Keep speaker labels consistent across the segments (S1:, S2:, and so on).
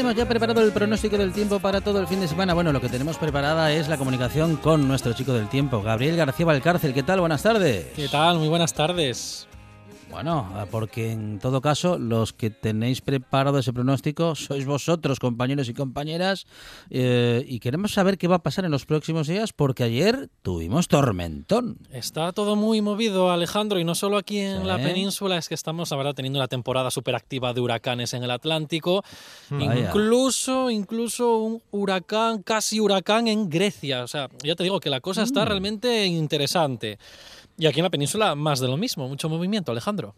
S1: Tenemos ya preparado el pronóstico del tiempo para todo el fin de semana? Bueno, lo que tenemos preparada es la comunicación con nuestro chico del tiempo, Gabriel García Valcárcel. ¿Qué tal? Buenas tardes.
S2: ¿Qué tal? Muy buenas tardes.
S1: Bueno, ah, porque en todo caso, los que tenéis preparado ese pronóstico sois vosotros, compañeros y compañeras, eh, y queremos saber qué va a pasar en los próximos días, porque ayer tuvimos tormentón.
S2: Está todo muy movido, Alejandro, y no solo aquí en
S1: Sí.
S2: la península, es que estamos, la verdad, teniendo una temporada súper activa de huracanes en el Atlántico.
S1: Vaya.
S2: Incluso, incluso un huracán, casi huracán en Grecia. O sea, ya te digo que la cosa
S1: Mm.
S2: está realmente interesante. Y aquí en la península, más de lo mismo, mucho movimiento, Alejandro.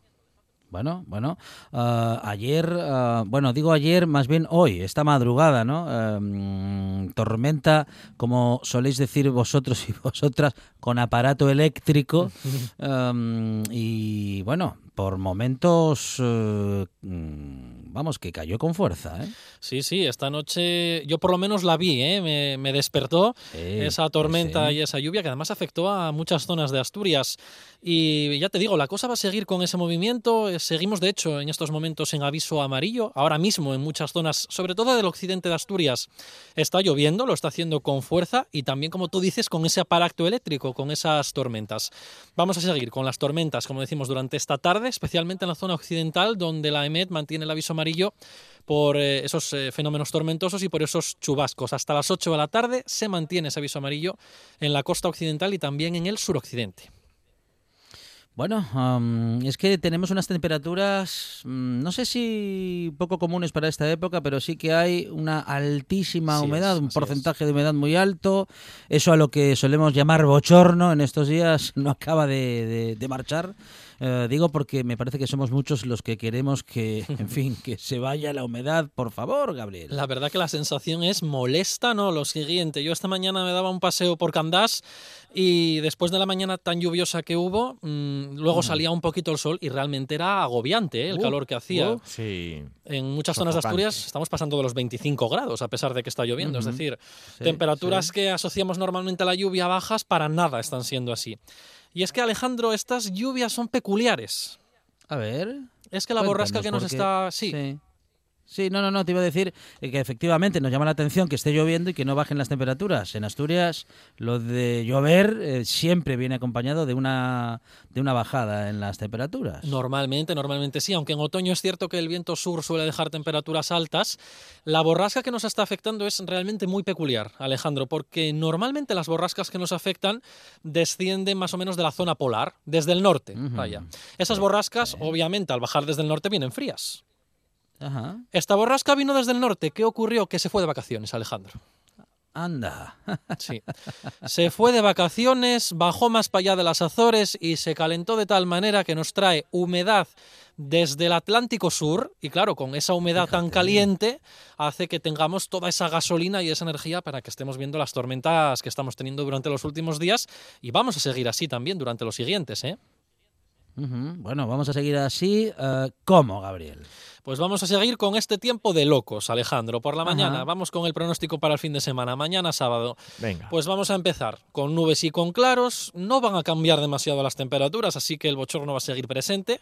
S1: Bueno, bueno, ah, ayer, ah, bueno, digo ayer, más bien hoy, esta madrugada, ¿no? Eh, mm, tormenta, como soléis decir vosotros y vosotras, con aparato eléctrico. Um, y bueno, por momentos, eh, mm, vamos, que cayó con fuerza, ¿eh?
S2: Sí, sí, esta noche yo por lo menos la vi, ¿eh? me, me despertó
S1: Sí,
S2: esa tormenta
S1: sí.
S2: y esa lluvia que además afectó a muchas zonas de Asturias. Y ya te digo, la cosa va a seguir con ese movimiento. eh, Seguimos, de hecho, en estos momentos en aviso amarillo. Ahora mismo en muchas zonas, sobre todo del occidente de Asturias, está lloviendo, lo está haciendo con fuerza y también, como tú dices, con ese aparato eléctrico, con esas tormentas. Vamos a seguir con las tormentas, como decimos, durante esta tarde, especialmente en la zona occidental, donde la EMET mantiene el aviso amarillo por eh, esos eh, fenómenos tormentosos y por esos chubascos. Hasta las 8 de la tarde se mantiene ese aviso amarillo en la costa occidental y también en el suroccidente.
S1: Bueno, es que tenemos unas temperaturas, mm, no sé si poco comunes para esta época, pero sí que hay una altísima humedad,
S2: es,
S1: un porcentaje de humedad muy alto. Eso a lo que solemos llamar bochorno en estos días no acaba de, de- de marchar. Eh, digo porque me parece que somos muchos los que queremos que, en fin, que se vaya la humedad, por favor, Gabriel.
S2: La verdad que la sensación es molesta, ¿no? Lo siguiente, yo esta mañana me daba un paseo por Candás y después de la mañana tan lluviosa que hubo, mm, luego salía un poquito el sol y realmente era agobiante ¿eh? el
S1: Uh,
S2: calor que hacía.
S1: uh.
S3: Sí.
S2: En muchas zonas de. Asturias estamos pasando de los 25 grados a pesar de que está lloviendo. Es decir,
S1: Sí,
S2: temperaturas
S1: sí.
S2: que asociamos normalmente a la lluvia bajas para nada están siendo así. Y es que Alejandro, estas lluvias son peculiares.
S1: A ver.
S2: Es que la borrasca que nos está... Sí,
S1: Sí. Sí, no, no, no, te iba a decir eh, que efectivamente nos llama la atención que esté lloviendo y que no bajen las temperaturas. En Asturias lo de llover eh, siempre viene acompañado de una, de una bajada en las temperaturas.
S2: Normalmente, normalmente sí, aunque en otoño es cierto que el viento sur suele dejar temperaturas altas, la borrasca que nos está afectando es realmente muy peculiar, Alejandro, porque normalmente las borrascas que nos afectan descienden más o menos de la zona polar, desde el norte.
S1: Ujú.
S2: Vaya. Esas borrascas, obviamente, al bajar desde el norte vienen frías.
S1: Ajá.
S2: Esta borrasca vino desde el norte. ¿Qué ocurrió? Que se fue de vacaciones, Alejandro.
S1: Anda.
S2: Sí. Se fue de vacaciones, bajó más para allá de las Azores y se calentó de tal manera que nos trae humedad desde el Atlántico Sur. Y claro, con esa humedad tan caliente hace que tengamos toda esa gasolina y esa energía para que estemos viendo las tormentas que estamos teniendo durante los últimos días. Y vamos a seguir así también durante los siguientes, ¿eh?
S1: Bueno, vamos a seguir así. Eh, ¿Cómo, Gabriel?
S2: Pues vamos a seguir con este tiempo de locos, Alejandro. Por la
S1: Ajá.
S2: mañana, vamos con el pronóstico para el fin de semana. Mañana sábado.
S4: Venga.
S2: Pues vamos a empezar con nubes y con claros. No van a cambiar demasiado las temperaturas, así que el bochorno va a seguir presente.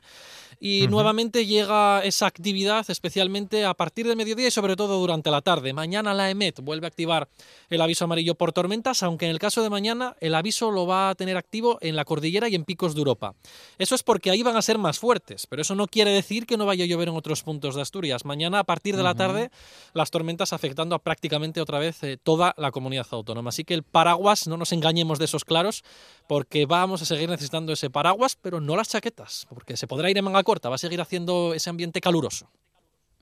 S2: Y nuevamente llega esa actividad, especialmente a partir del mediodía y sobre todo durante la tarde. Mañana la EMET vuelve a activar el aviso amarillo por tormentas, aunque en el caso de mañana el aviso lo va a tener activo en la cordillera y en picos de Europa. Eso es porque ahí van a ser más fuertes, pero eso no quiere decir que no vaya a llover en otros puntos de Asturias. Mañana a partir de la tarde las tormentas afectando a prácticamente otra vez eh, toda la comunidad autónoma. Así que el paraguas, no nos engañemos de esos claros, porque vamos a seguir necesitando ese paraguas, pero no las chaquetas, porque se podrá ir en manga corta, va a seguir haciendo ese ambiente caluroso.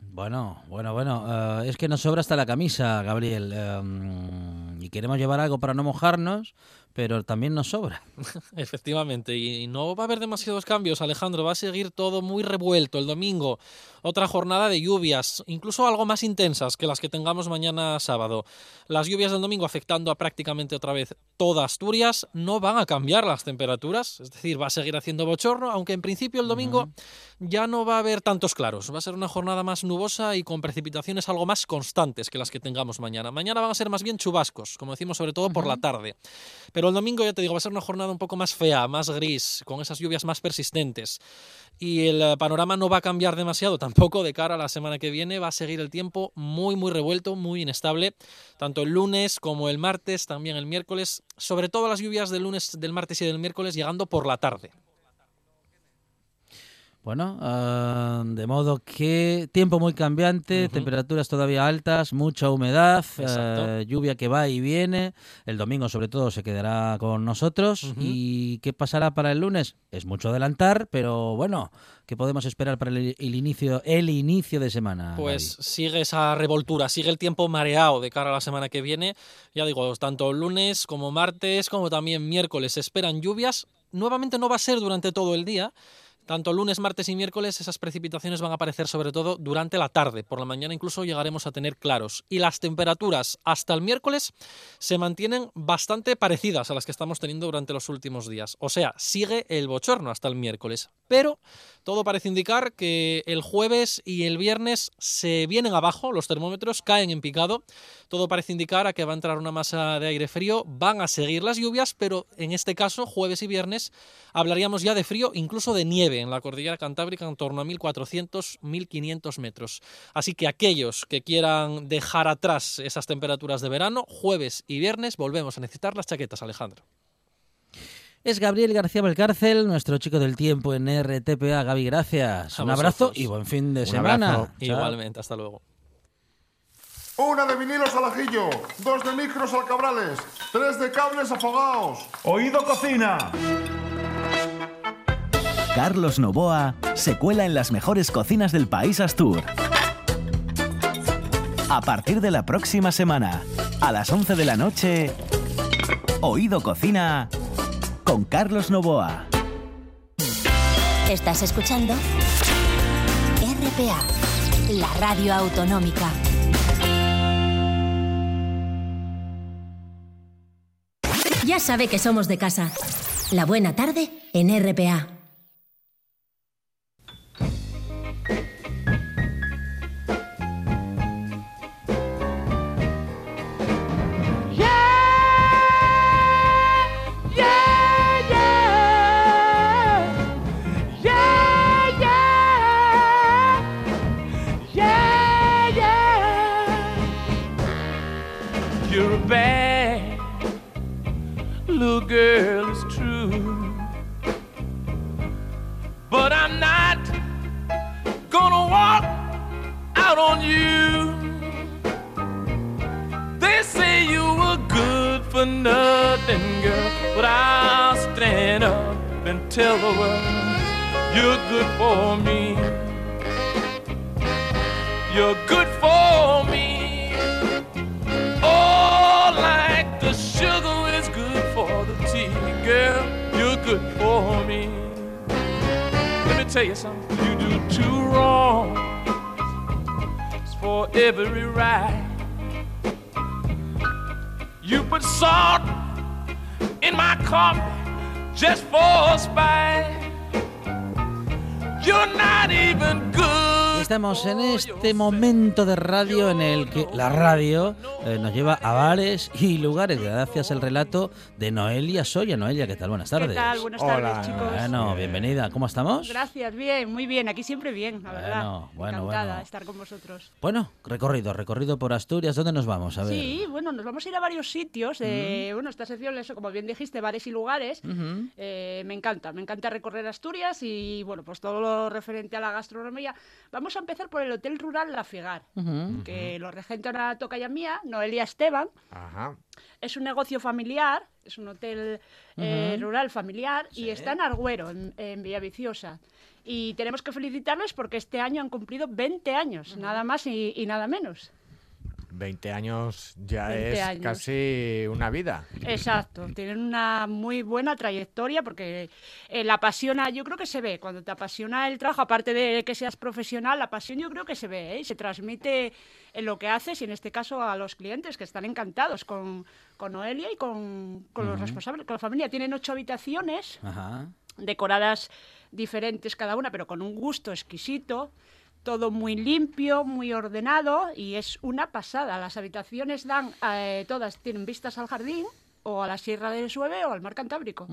S1: Bueno, bueno, bueno. eh, es que nos sobra hasta la camisa, Gabriel. eh, y queremos llevar algo para no mojarnos, pero también nos sobra.
S2: Efectivamente, y no va a haber demasiados cambios, Alejandro, va a seguir todo muy revuelto el domingo. Otra jornada de lluvias, incluso algo más intensas que las que tengamos mañana sábado. Las lluvias del domingo afectando a prácticamente otra vez toda Asturias, no van a cambiar las temperaturas, es decir, va a seguir haciendo bochorno, aunque en principio el domingo ya no va a haber tantos claros, va a ser una jornada más nubosa y con precipitaciones algo más constantes que las que tengamos mañana. Mañana van a ser más bien chubascos, como decimos, sobre todo por la tarde. Pero el domingo, ya te digo, va a ser una jornada un poco más fea, más gris, con esas lluvias más persistentes. Y el eh, panorama no va a cambiar demasiado tampoco de cara a la semana que viene. Va a seguir el tiempo muy, muy revuelto, muy inestable, tanto el lunes como el martes, también el miércoles. Sobre todo las lluvias del lunes, del martes y del miércoles llegando por la tarde.
S1: Bueno, ah, de modo que tiempo muy cambiante,
S2: Ujú.
S1: temperaturas todavía altas, mucha humedad, eh, lluvia que va y viene. El domingo, sobre todo, se quedará con nosotros. ¿Y qué pasará para el lunes? Es mucho adelantar, pero bueno, ¿qué podemos esperar para el, el inicio, el inicio de semana?
S2: Pues sigue esa revoltura, sigue el tiempo mareado de cara a la semana que viene. Ya digo, tanto lunes como martes, como también miércoles esperan lluvias. Nuevamente no va a ser durante todo el día. Tanto lunes, martes y miércoles esas precipitaciones van a aparecer sobre todo durante la tarde. Por la mañana incluso llegaremos a tener claros. Y las temperaturas hasta el miércoles se mantienen bastante parecidas a las que estamos teniendo durante los últimos días. O sea, sigue el bochorno hasta el miércoles. Pero todo parece indicar que el jueves y el viernes se vienen abajo, los termómetros caen en picado. Todo parece indicar a que va a entrar una masa de aire frío, van a seguir las lluvias, pero en este caso, jueves y viernes, hablaríamos ya de frío, incluso de nieve en la cordillera cantábrica en torno a 1400-1500 metros. Así que aquellos que quieran dejar atrás esas temperaturas de verano, jueves y viernes volvemos a necesitar las chaquetas, Alejandro.
S1: Es Gabriel García Belcárcel, nuestro chico del tiempo en RTPA. Gaby, gracias.
S2: A
S1: Un abrazo
S2: vosotros.
S1: y buen fin de
S4: Un
S1: semana.
S4: abrazo.
S2: Igualmente, hasta luego.
S5: Una de vinilos al ajillo, dos de micros al cabrales, tres de cables afogados.
S3: Oído cocina.
S6: Carlos Novoa se cuela en las mejores cocinas del país Astur. A partir de la próxima semana, a las 11 de la noche, Oído Cocina con Carlos Novoa.
S7: Estás escuchando RPA, la radio autonómica. Ya sabe que somos de casa. La buena tarde en RPA.
S8: Little girl, it's true. But I'm not gonna walk out on you. They say you were good for nothing, girl. But I'll stand up and tell the world you're good for me. You're good for me. Tell you something, you do two wrongs for every right. You put salt in my coffee just for spite. You're not even good.
S1: Estamos en este momento de radio en el que la radio eh, nos lleva a bares y lugares gracias al relato de Noelia Soya. Noelia, ¿qué tal? Buenas tardes.
S4: ¿Qué tal? Buenas
S3: Hola,
S4: tardes, chicos.
S1: Bueno, bienvenida. ¿Cómo estamos?
S4: Gracias, bien, muy bien. Aquí siempre bien, la verdad.
S1: Bueno, bueno,
S4: Encantada
S1: bueno.
S4: de estar con vosotros.
S1: Bueno, recorrido, recorrido por Asturias. ¿Dónde nos vamos? A ver.
S4: Sí, bueno, nos vamos a ir a varios sitios. eh, Bueno, esta sección, eso, como bien dijiste, bares y lugares. Eh, me encanta, me encanta recorrer Asturias y, bueno, pues todo lo referente a la gastronomía. Vamos a empezar por el Hotel Rural La Figar,
S1: Ujú.
S4: que lo regenta una tocaya mía, Noelia Esteban.
S3: Ajá.
S4: Es un negocio familiar, es un hotel eh, rural familiar y está en Argüero, en, en Villaviciosa. Y tenemos que felicitarles porque este año han cumplido 20 años, nada más y, y nada menos.
S3: 20 años ya
S4: 20
S3: es
S4: años.
S3: casi una vida.
S4: Exacto, tienen una muy buena trayectoria porque eh, la apasiona, yo creo que se ve, cuando te apasiona el trabajo, aparte de que seas profesional, la pasión yo creo que se ve ¿eh? y se transmite en lo que haces y en este caso a los clientes que están encantados con, con Noelia y con, con los responsables, con la familia. Tienen ocho habitaciones
S1: Ajá.
S4: decoradas diferentes cada una, pero con un gusto exquisito. Todo muy limpio, muy ordenado y es una pasada. Las habitaciones dan, eh, todas tienen vistas al jardín o a la Sierra del Sueve o al mar Cantábrico.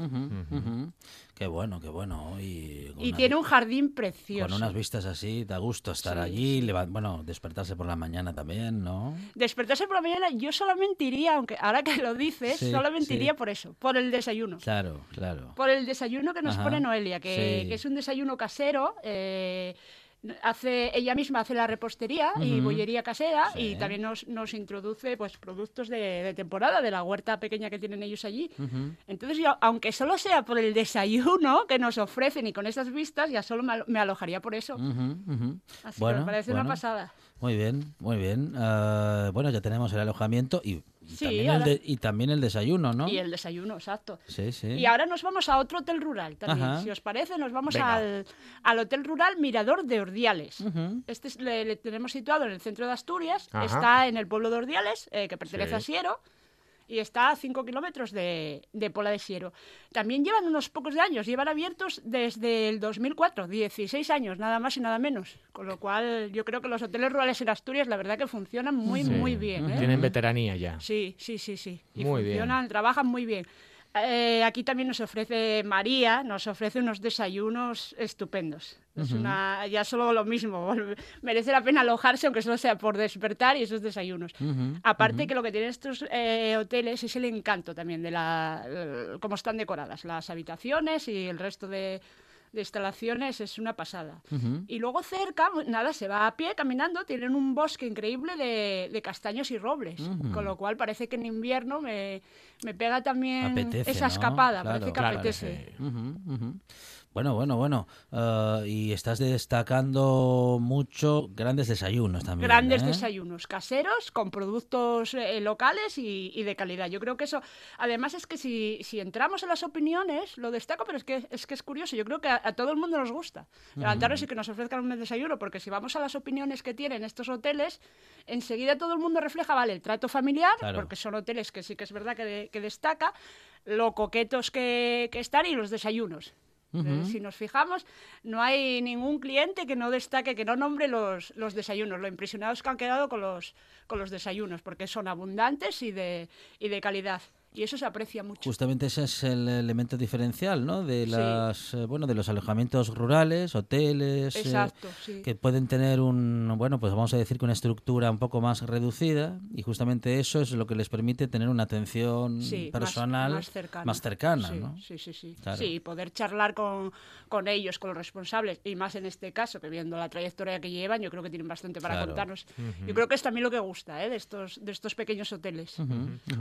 S1: Qué bueno, qué bueno. Y, con
S4: Y
S1: una-
S4: tiene un jardín precioso.
S1: Con unas vistas así, da gusto estar
S4: Sí,
S1: allí, bueno, despertarse por la mañana también, ¿no?
S4: Despertarse por la mañana, yo solamente iría, aunque ahora que lo dices,
S1: Sí,
S4: solamente
S1: sí.
S4: iría por eso, por el desayuno.
S1: Claro, claro.
S4: Por el desayuno que nos
S1: Ajá,
S4: pone Noelia, que,
S1: sí.
S4: que es un desayuno casero. eh, hace ella misma hace la repostería y bollería casera
S1: Sí.
S4: y también nos, nos introduce pues productos de, de temporada de la huerta pequeña que tienen ellos allí. Entonces yo, aunque solo sea por el desayuno que nos ofrecen y con esas vistas, ya solo me, alo- me alojaría por eso. Así
S1: Bueno,
S4: que me parece
S1: bueno.
S4: una pasada.
S1: Muy bien, muy bien. Ah, bueno, ya tenemos el alojamiento y, y
S4: Sí,
S1: también, el de- y también el desayuno, ¿no?
S4: Y el desayuno, exacto.
S1: Sí, sí.
S4: Y ahora nos vamos a otro hotel rural también.
S1: Ajá.
S4: Si os parece, nos vamos al, al hotel rural Mirador de Ordiales. Este es- le, le tenemos situado en el centro de Asturias.
S3: Ajá.
S4: Está en el pueblo de Ordiales, eh, que pertenece
S3: Sí.
S4: a Siero. Y está a 5 kilómetros de, de Pola de Siero. También llevan unos pocos de años, llevan abiertos desde el 2004, 16 años, nada más y nada menos. Con lo cual, yo creo que los hoteles rurales en Asturias, la verdad que funcionan muy,
S3: Sí.
S4: muy bien. ¿eh?
S3: Tienen veteranía ya.
S4: Sí, sí, sí, sí. Y
S3: Muy bien.
S4: funcionan, trabajan muy bien. Eh, aquí también nos ofrece María, nos ofrece unos desayunos estupendos. Es una, ya solo lo mismo, merece la pena alojarse, aunque solo sea por despertar y esos desayunos. Aparte que lo que tienen estos eh, hoteles es el encanto también de la, cómo están decoradas las habitaciones y el resto de, de instalaciones es una pasada. Y luego cerca, nada, se va a pie caminando, tienen un bosque increíble de, de castaños y robles, con lo cual parece que en invierno me, me pega también
S1: Apetece,
S4: esa
S1: ¿no?
S4: escapada,
S1: Claro,
S4: parece que
S3: claro
S4: apetece.
S3: sí.
S1: Bueno, bueno, bueno. Ah, y estás destacando mucho grandes desayunos también.
S4: Grandes
S1: ¿eh?
S4: desayunos caseros con productos eh, locales y, y de calidad. Yo creo que eso, además es que si, si entramos en las opiniones, lo destaco, pero es que es, que es curioso, yo creo que a, a todo el mundo nos gusta levantarnos y que nos ofrezcan un desayuno, porque si vamos a las opiniones que tienen estos hoteles, enseguida todo el mundo refleja, vale, el trato familiar,
S1: Claro.
S4: porque son hoteles que sí que es verdad que, de- que destaca, lo coquetos que, que están y los desayunos. Eh, Si nos fijamos, no hay ningún cliente que no destaque, que no nombre los, los desayunos, lo impresionados que han quedado con los, con los desayunos, porque son abundantes y de, y de calidad. Y eso se aprecia mucho.
S1: Justamente ese es el elemento diferencial, ¿no? De
S4: Sí.
S1: las, eh, bueno, de los alojamientos rurales, hoteles, eh,
S4: Exacto, sí.
S1: que pueden tener un, bueno, pues vamos a decir que una estructura un poco más reducida y justamente eso es lo que les permite tener una atención
S4: Sí, más-
S1: personal
S4: más, cercana.
S1: más cercana,
S4: sí,
S1: ¿no?
S4: Sí, sí, sí.
S1: Claro.
S4: Sí, poder charlar con, con ellos, con los responsables, y más en este caso, que viendo la trayectoria que llevan, yo creo que tienen bastante para
S1: Claro.
S4: contarnos. Yo creo que es también lo que gusta ¿eh? de, estos, de estos pequeños hoteles.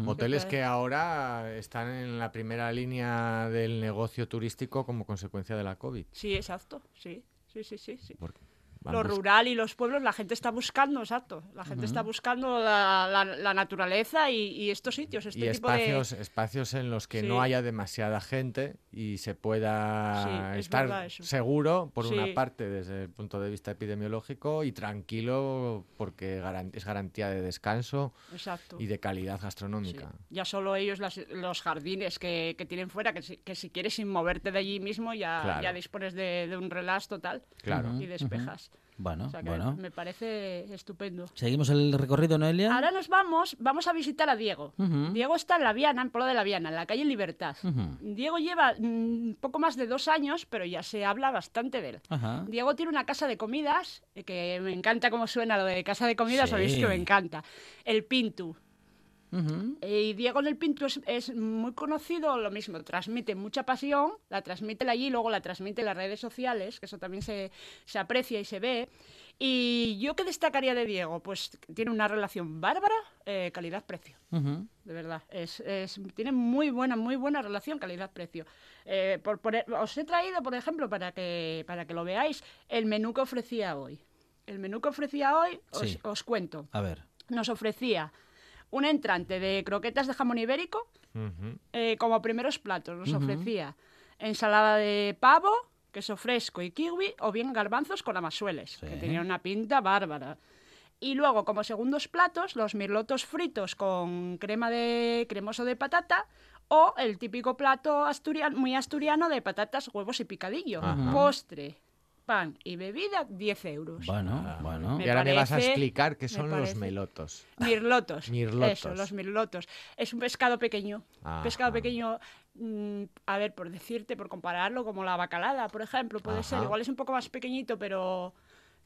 S3: Hoteles
S4: Yo
S3: que
S4: creo-
S3: ahora están en la primera línea del negocio turístico como consecuencia de la COVID.
S4: Sí, exacto, sí. Sí, sí, sí, sí.
S3: Porque van
S4: Lo rural y los pueblos, la gente está buscando, exacto. La gente está buscando la, la- la naturaleza y, y estos sitios, este
S3: y
S4: tipo
S3: espacios,
S4: de...
S3: espacios en los que
S4: Sí.
S3: no haya demasiada gente y se pueda
S4: Sí, es
S3: estar seguro, por
S4: Sí.
S3: una parte, desde el punto de vista epidemiológico, y tranquilo porque garan- es garantía de descanso
S4: Exacto.
S3: y de calidad gastronómica.
S4: Ya solo ellos, las- los jardines que, que tienen fuera, que si, que si quieres sin moverte de allí mismo ya,
S3: Claro.
S4: ya dispones de, de un relax total
S3: Claro.
S4: y despejas.
S1: Bueno,
S4: O sea que
S1: bueno.
S4: me parece estupendo.
S1: Seguimos el recorrido, Noelia.
S4: Ahora nos vamos, vamos a visitar a Diego. Diego está en La Viana, en Pueblo de La Viana, en la calle Libertad. Diego lleva mm, poco más de dos años, pero ya se habla bastante de él. Diego tiene una casa de comidas, eh, que me encanta cómo suena lo de casa de comidas,
S1: Sí.
S4: sabéis que me encanta. El Pintu.
S1: Ujú.
S4: Eh, Y Diego en el Pintu es, es muy conocido, lo mismo, transmite mucha pasión, la transmite allí, luego la transmite en las redes sociales, que eso también se, se aprecia y se ve. Y yo qué destacaría de Diego, pues tiene una relación bárbara, eh, calidad-precio
S1: Ujú.
S4: de verdad. Es, es- tiene muy buena, muy buena relación calidad-precio. Eh, por poner- os he traído, por ejemplo, para que, para que lo veáis, el menú que ofrecía hoy. El menú que ofrecía hoy, os,
S1: Sí.
S4: os cuento.
S1: A ver.
S4: Nos ofrecía un entrante de croquetas de jamón ibérico eh, como primeros platos. Nos ofrecía ensalada de pavo, queso fresco y kiwi, o bien garbanzos con amasueles, que tenían una pinta bárbara. Y luego, como segundos platos, los mirlotos fritos con crema de cremoso de patata o el típico plato asturiano, muy asturiano de patatas, huevos y picadillo.
S3: Ajá.
S4: Postre, pan y bebida, 10 euros.
S1: Bueno, bueno.
S4: Me
S3: y ahora me vas a
S4: parece-
S3: explicar qué
S4: me
S3: son los
S4: parece-
S3: melotos.
S4: Mirlotos.
S3: Mirlotos.
S4: Eso, los mirlotos. Es un pescado pequeño. Pescado pequeño, mm, a ver, por decirte, por compararlo, como la bacalada, por ejemplo, puede ser. Igual es un poco más pequeñito, pero,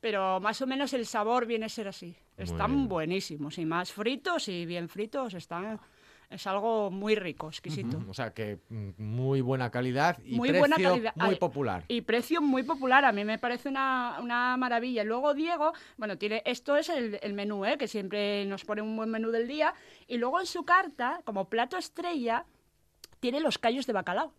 S4: pero más o menos el sabor viene a ser así. Están
S3: bien.
S4: buenísimos. Y más fritos y bien fritos, están... Es algo muy rico, exquisito.
S3: O sea que mm, muy buena calidad y
S4: muy
S3: precio
S4: buena calidad.
S3: muy
S4: Ay,
S3: popular.
S4: Y precio muy popular. A mí me parece una, una maravilla. Luego Diego, bueno, tiene esto es el, el menú, ¿eh? que siempre nos pone un buen menú del día. Y luego en su carta, como plato estrella, tiene los callos de bacalao.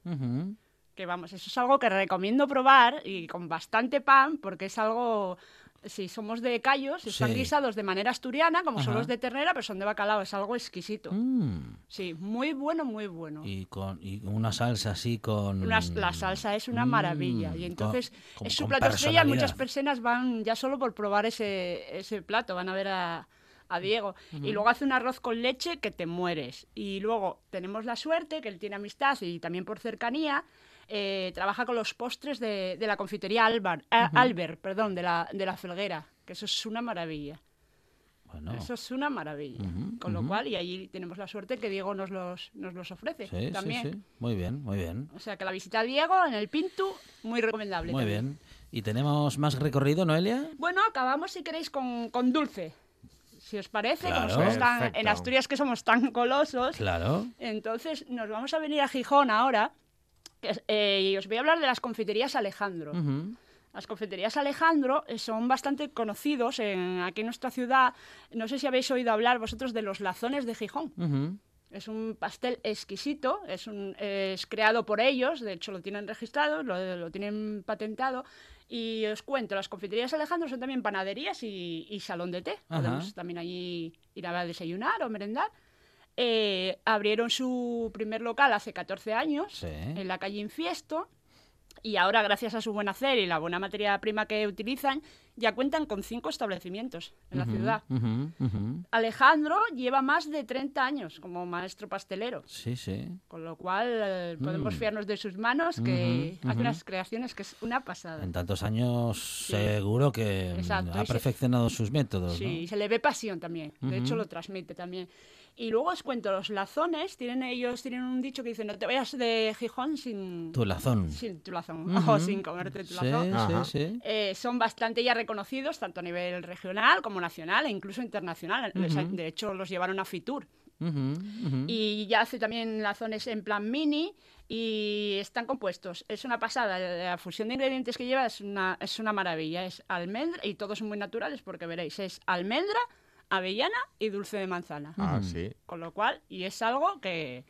S4: Que vamos, eso es algo que recomiendo probar y con bastante pan, porque es algo. Si somos de callos, están
S1: Sí.
S4: guisados de manera asturiana, como son los de ternera, pero son de bacalao. Es algo exquisito.
S1: Mm.
S4: Sí, muy bueno, muy bueno.
S1: Y con y una salsa así con...
S4: Una- la salsa es una maravilla.
S1: Mm,
S4: Y
S1: con-
S4: entonces
S1: con-
S4: es su plato estrella. Muchas personas van ya solo por probar ese, ese plato, van a ver a, a Diego. Y luego hace un arroz con leche que te mueres. Y luego tenemos la suerte que él tiene amistad y también por cercanía. Eh, trabaja con los postres de, de la confitería Albar, a- Albert, perdón, de la, de la Felguera, que eso es una maravilla.
S1: Bueno,
S4: Eso es una maravilla. Con lo cual, y ahí tenemos la suerte que Diego nos los, nos los ofrece
S1: sí, sí,
S4: también.
S1: sí. Muy bien, muy bien.
S4: O sea que la visita a Diego en el Pintu, muy recomendable.
S1: Muy
S4: también.
S1: bien. ¿Y tenemos más recorrido, Noelia?
S4: Bueno, acabamos si queréis con, con dulce. Si os parece,
S1: Claro.
S4: como somos tan, en Asturias que somos tan colosos,
S1: Claro.
S4: entonces nos vamos a venir a Gijón ahora. Eh, y os voy a hablar de las confiterías Alejandro.
S1: Ujú.
S4: Las confiterías Alejandro eh, son bastante conocidos en, aquí en nuestra ciudad. No sé si habéis oído hablar vosotros de los lazones de Gijón.
S1: Ujú.
S4: Es un pastel exquisito, es, un, es creado por ellos, de hecho lo tienen registrado, lo, lo tienen patentado. Y os cuento, las confiterías Alejandro son también panaderías y, y salón de té. Podemos también allí ir a desayunar o merendar. Eh, abrieron su primer local hace 14 años
S1: Sí.
S4: en la calle Infiesto. Y ahora, gracias a su buen hacer y la buena materia prima que utilizan, ya cuentan con cinco establecimientos en la ciudad.
S1: Ujú, ujú.
S4: Alejandro lleva más de 30 años como maestro pastelero,
S1: Sí, sí.
S4: con lo cual eh, podemos
S1: Mm.
S4: fiarnos de sus manos, que hace unas creaciones que es una pasada.
S1: En tantos años seguro que mm,
S4: Exacto,
S1: ha
S4: y se-
S1: perfeccionado sus métodos,
S4: Sí, y
S1: ¿no?
S4: se le ve pasión también, de hecho lo transmite también. Y luego os cuento, los lazones, tienen ellos tienen un dicho que dice, no te vayas de Gijón sin
S1: Tu lazón.
S4: sin tu lazón, o sin comerte tu
S1: Sí,
S4: lazón.
S1: Sí, sí.
S4: Eh, son bastante ya reconocidos, tanto a nivel regional como nacional e incluso internacional. De hecho, los llevaron a Fitur.
S1: Ujú, ujú.
S4: Y ya hace también lazones en plan mini y están compuestos. Es una pasada. La fusión de ingredientes que lleva es una, es una maravilla. Es almendra, y todos son muy naturales porque veréis, es almendra, avellana y dulce de manzana.
S3: Ah, sí.
S4: Con lo cual, y es algo que,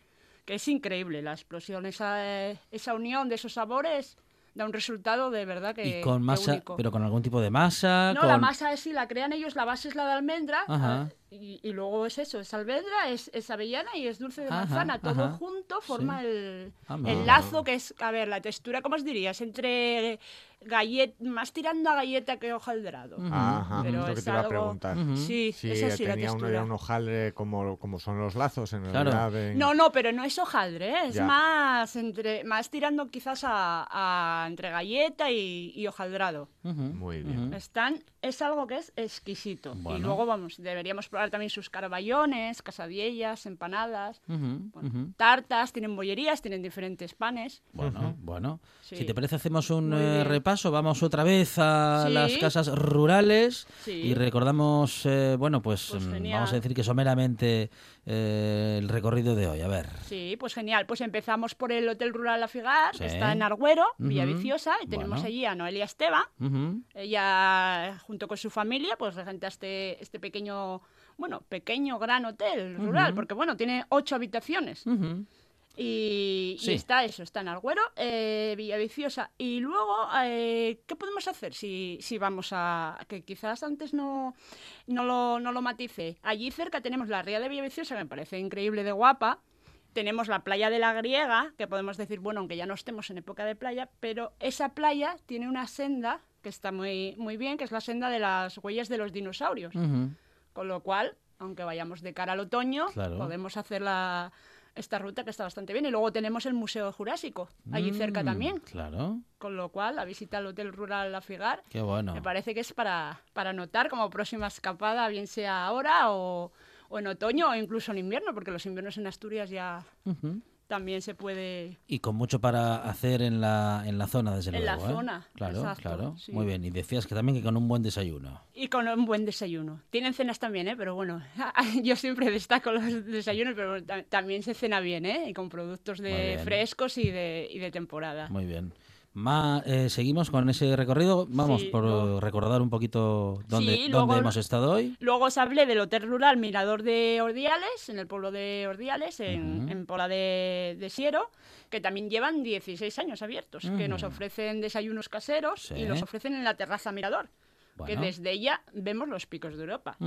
S4: que es increíble. La explosión, esa, esa unión de esos sabores da un resultado de verdad que
S1: y con
S4: que
S1: masa,
S4: único.
S1: pero con algún tipo de masa.
S4: No,
S1: con...
S4: la masa es si la crean ellos, la base es la de almendra.
S1: Ajá.
S4: Y, y luego es eso, es almendra, es, es avellana y es dulce de
S1: Ajá,
S4: manzana. Todo
S1: ajá,
S4: junto forma
S1: sí.
S4: el,
S1: Ah,
S4: el lazo que es, a ver, la textura, ¿cómo os dirías? Entre galleta, más tirando a galleta que hojaldrado.
S3: Ajá,
S4: Pero
S3: es lo que te iba a
S4: algo-
S3: preguntar.
S4: Sí,
S3: Sí,
S4: es así la
S3: tenía uno,
S4: textura.
S3: era un hojaldre como, como son los lazos, en
S1: Claro.
S3: realidad. en-
S4: No, no, pero no es hojaldre, ¿eh? es
S3: Ya.
S4: más entre más tirando quizás a, a entre galleta y, y hojaldrado.
S3: Muy bien.
S4: Están, es algo que es exquisito. Y luego vamos, deberíamos probar también sus caraballones, casadillas, empanadas, bueno, tartas, tienen bollerías, tienen diferentes panes.
S1: Bueno, bueno.
S4: Sí.
S1: Si te parece, hacemos un eh, repaso. Vamos otra vez a
S4: Sí.
S1: las casas rurales
S4: Sí.
S1: y recordamos, eh, bueno, pues,
S4: Pues
S1: mm, vamos a decir que someramente eh, el recorrido de hoy. A ver.
S4: Sí, pues genial. Pues empezamos por el Hotel Rural La Figar,
S1: Sí.
S4: está en Arguero,
S1: Ujú.
S4: Villaviciosa, y tenemos
S1: Bueno.
S4: allí a Noelia Esteban.
S1: Ujú.
S4: Ella, junto con su familia, pues regenta este, este pequeño, bueno, pequeño gran hotel rural, porque bueno, tiene ocho habitaciones. Y, está eso, está en Arguero, eh, Villaviciosa. Y luego, eh, ¿qué podemos hacer si, si vamos a... que quizás antes no, no, lo, no lo matice. Allí cerca tenemos la ría de Villaviciosa, que me parece increíble de guapa. Tenemos la playa de la Griega, que podemos decir, bueno, aunque ya no estemos en época de playa, pero esa playa tiene una senda que está muy, muy bien, que es la senda de las huellas de los dinosaurios. Con lo cual, aunque vayamos de cara al otoño,
S1: Claro.
S4: podemos hacer la, esta ruta que está bastante bien. Y luego tenemos el Museo Jurásico, allí cerca
S1: Mm,
S4: también.
S1: Claro.
S4: Con lo cual, la visita al Hotel Rural La Figar
S1: Qué bueno.
S4: me parece que es para, para anotar como próxima escapada, bien sea ahora o, o en otoño o incluso en invierno, porque los inviernos en Asturias ya. También se puede...
S1: Y con mucho para hacer en la, en la zona, desde
S4: En la
S1: luego. ¿eh?
S4: zona,
S1: Claro,
S4: exacto,
S1: claro.
S4: sí.
S1: Muy bien. Y decías que también que con un buen desayuno.
S4: Y con un buen desayuno. Tienen cenas también, ¿eh? Pero bueno, yo siempre destaco los desayunos, pero también se cena bien, ¿eh? Y con productos de frescos y de, y de temporada.
S1: Muy bien. Ma- eh, seguimos con ese recorrido. Vamos
S4: Sí,
S1: por recordar un poquito dónde,
S4: Sí,
S1: dónde
S4: luego-
S1: hemos estado hoy.
S4: Luego os hablé del Hotel Rural Mirador de Ordiales, en el pueblo de Ordiales, en,
S1: Ujú.
S4: en Pola de, de Siero, que también llevan 16 años abiertos, que nos ofrecen desayunos caseros
S1: Sí.
S4: y los ofrecen en la terraza Mirador, que desde ella vemos los picos de Europa.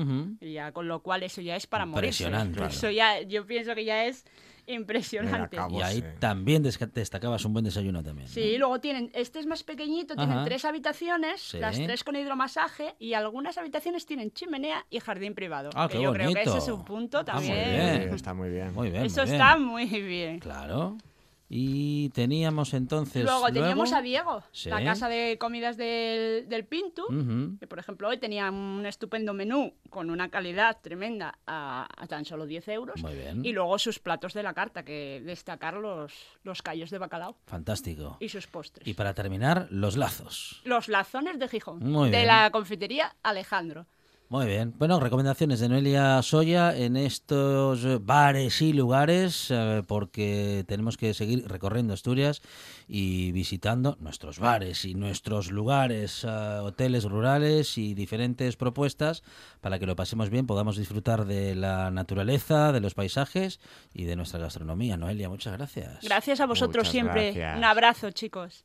S4: Y ya, con lo cual eso ya es para.
S1: Impresionante.
S4: Eso ya, yo pienso que ya es impresionante.
S3: Mira, acabo.
S1: Y ahí
S3: sí.
S1: también destacabas un buen desayuno también. ¿no?
S4: Sí, luego tienen, este es más pequeñito, tienen
S1: Ajá.
S4: tres habitaciones,
S1: Sí.
S4: las tres con hidromasaje y algunas habitaciones tienen chimenea y jardín privado.
S1: Ah,
S4: que
S1: qué
S4: yo creo que ese
S1: bonito.
S4: es un punto
S1: Ah, muy
S4: también.
S1: bien.
S3: Sí, está muy bien.
S1: Muy bien.
S4: Eso
S1: muy bien.
S4: está muy bien.
S1: Claro. Y teníamos entonces.
S4: Luego teníamos a Diego,
S1: Sí.
S4: la casa de comidas del, del Pintu, que por ejemplo hoy tenía un estupendo menú con una calidad tremenda a, a tan solo 10 euros.
S1: Muy bien.
S4: Y luego sus platos de la carta, que destacar los, los callos de bacalao
S1: Fantástico.
S4: y sus postres.
S1: Y para terminar, los lazos.
S4: Los lazones de Gijón,
S1: Muy
S4: de
S1: bien.
S4: la confitería Alejandro.
S1: Muy bien. Bueno, recomendaciones de Noelia Soya en estos bares y lugares, eh, porque tenemos que seguir recorriendo Asturias y visitando nuestros bares y nuestros lugares, eh, hoteles rurales y diferentes propuestas para que lo pasemos bien, podamos disfrutar de la naturaleza, de los paisajes y de nuestra gastronomía. Noelia, muchas gracias.
S4: Gracias a vosotros
S3: Muchas
S4: siempre.
S3: gracias.
S4: Un abrazo, chicos.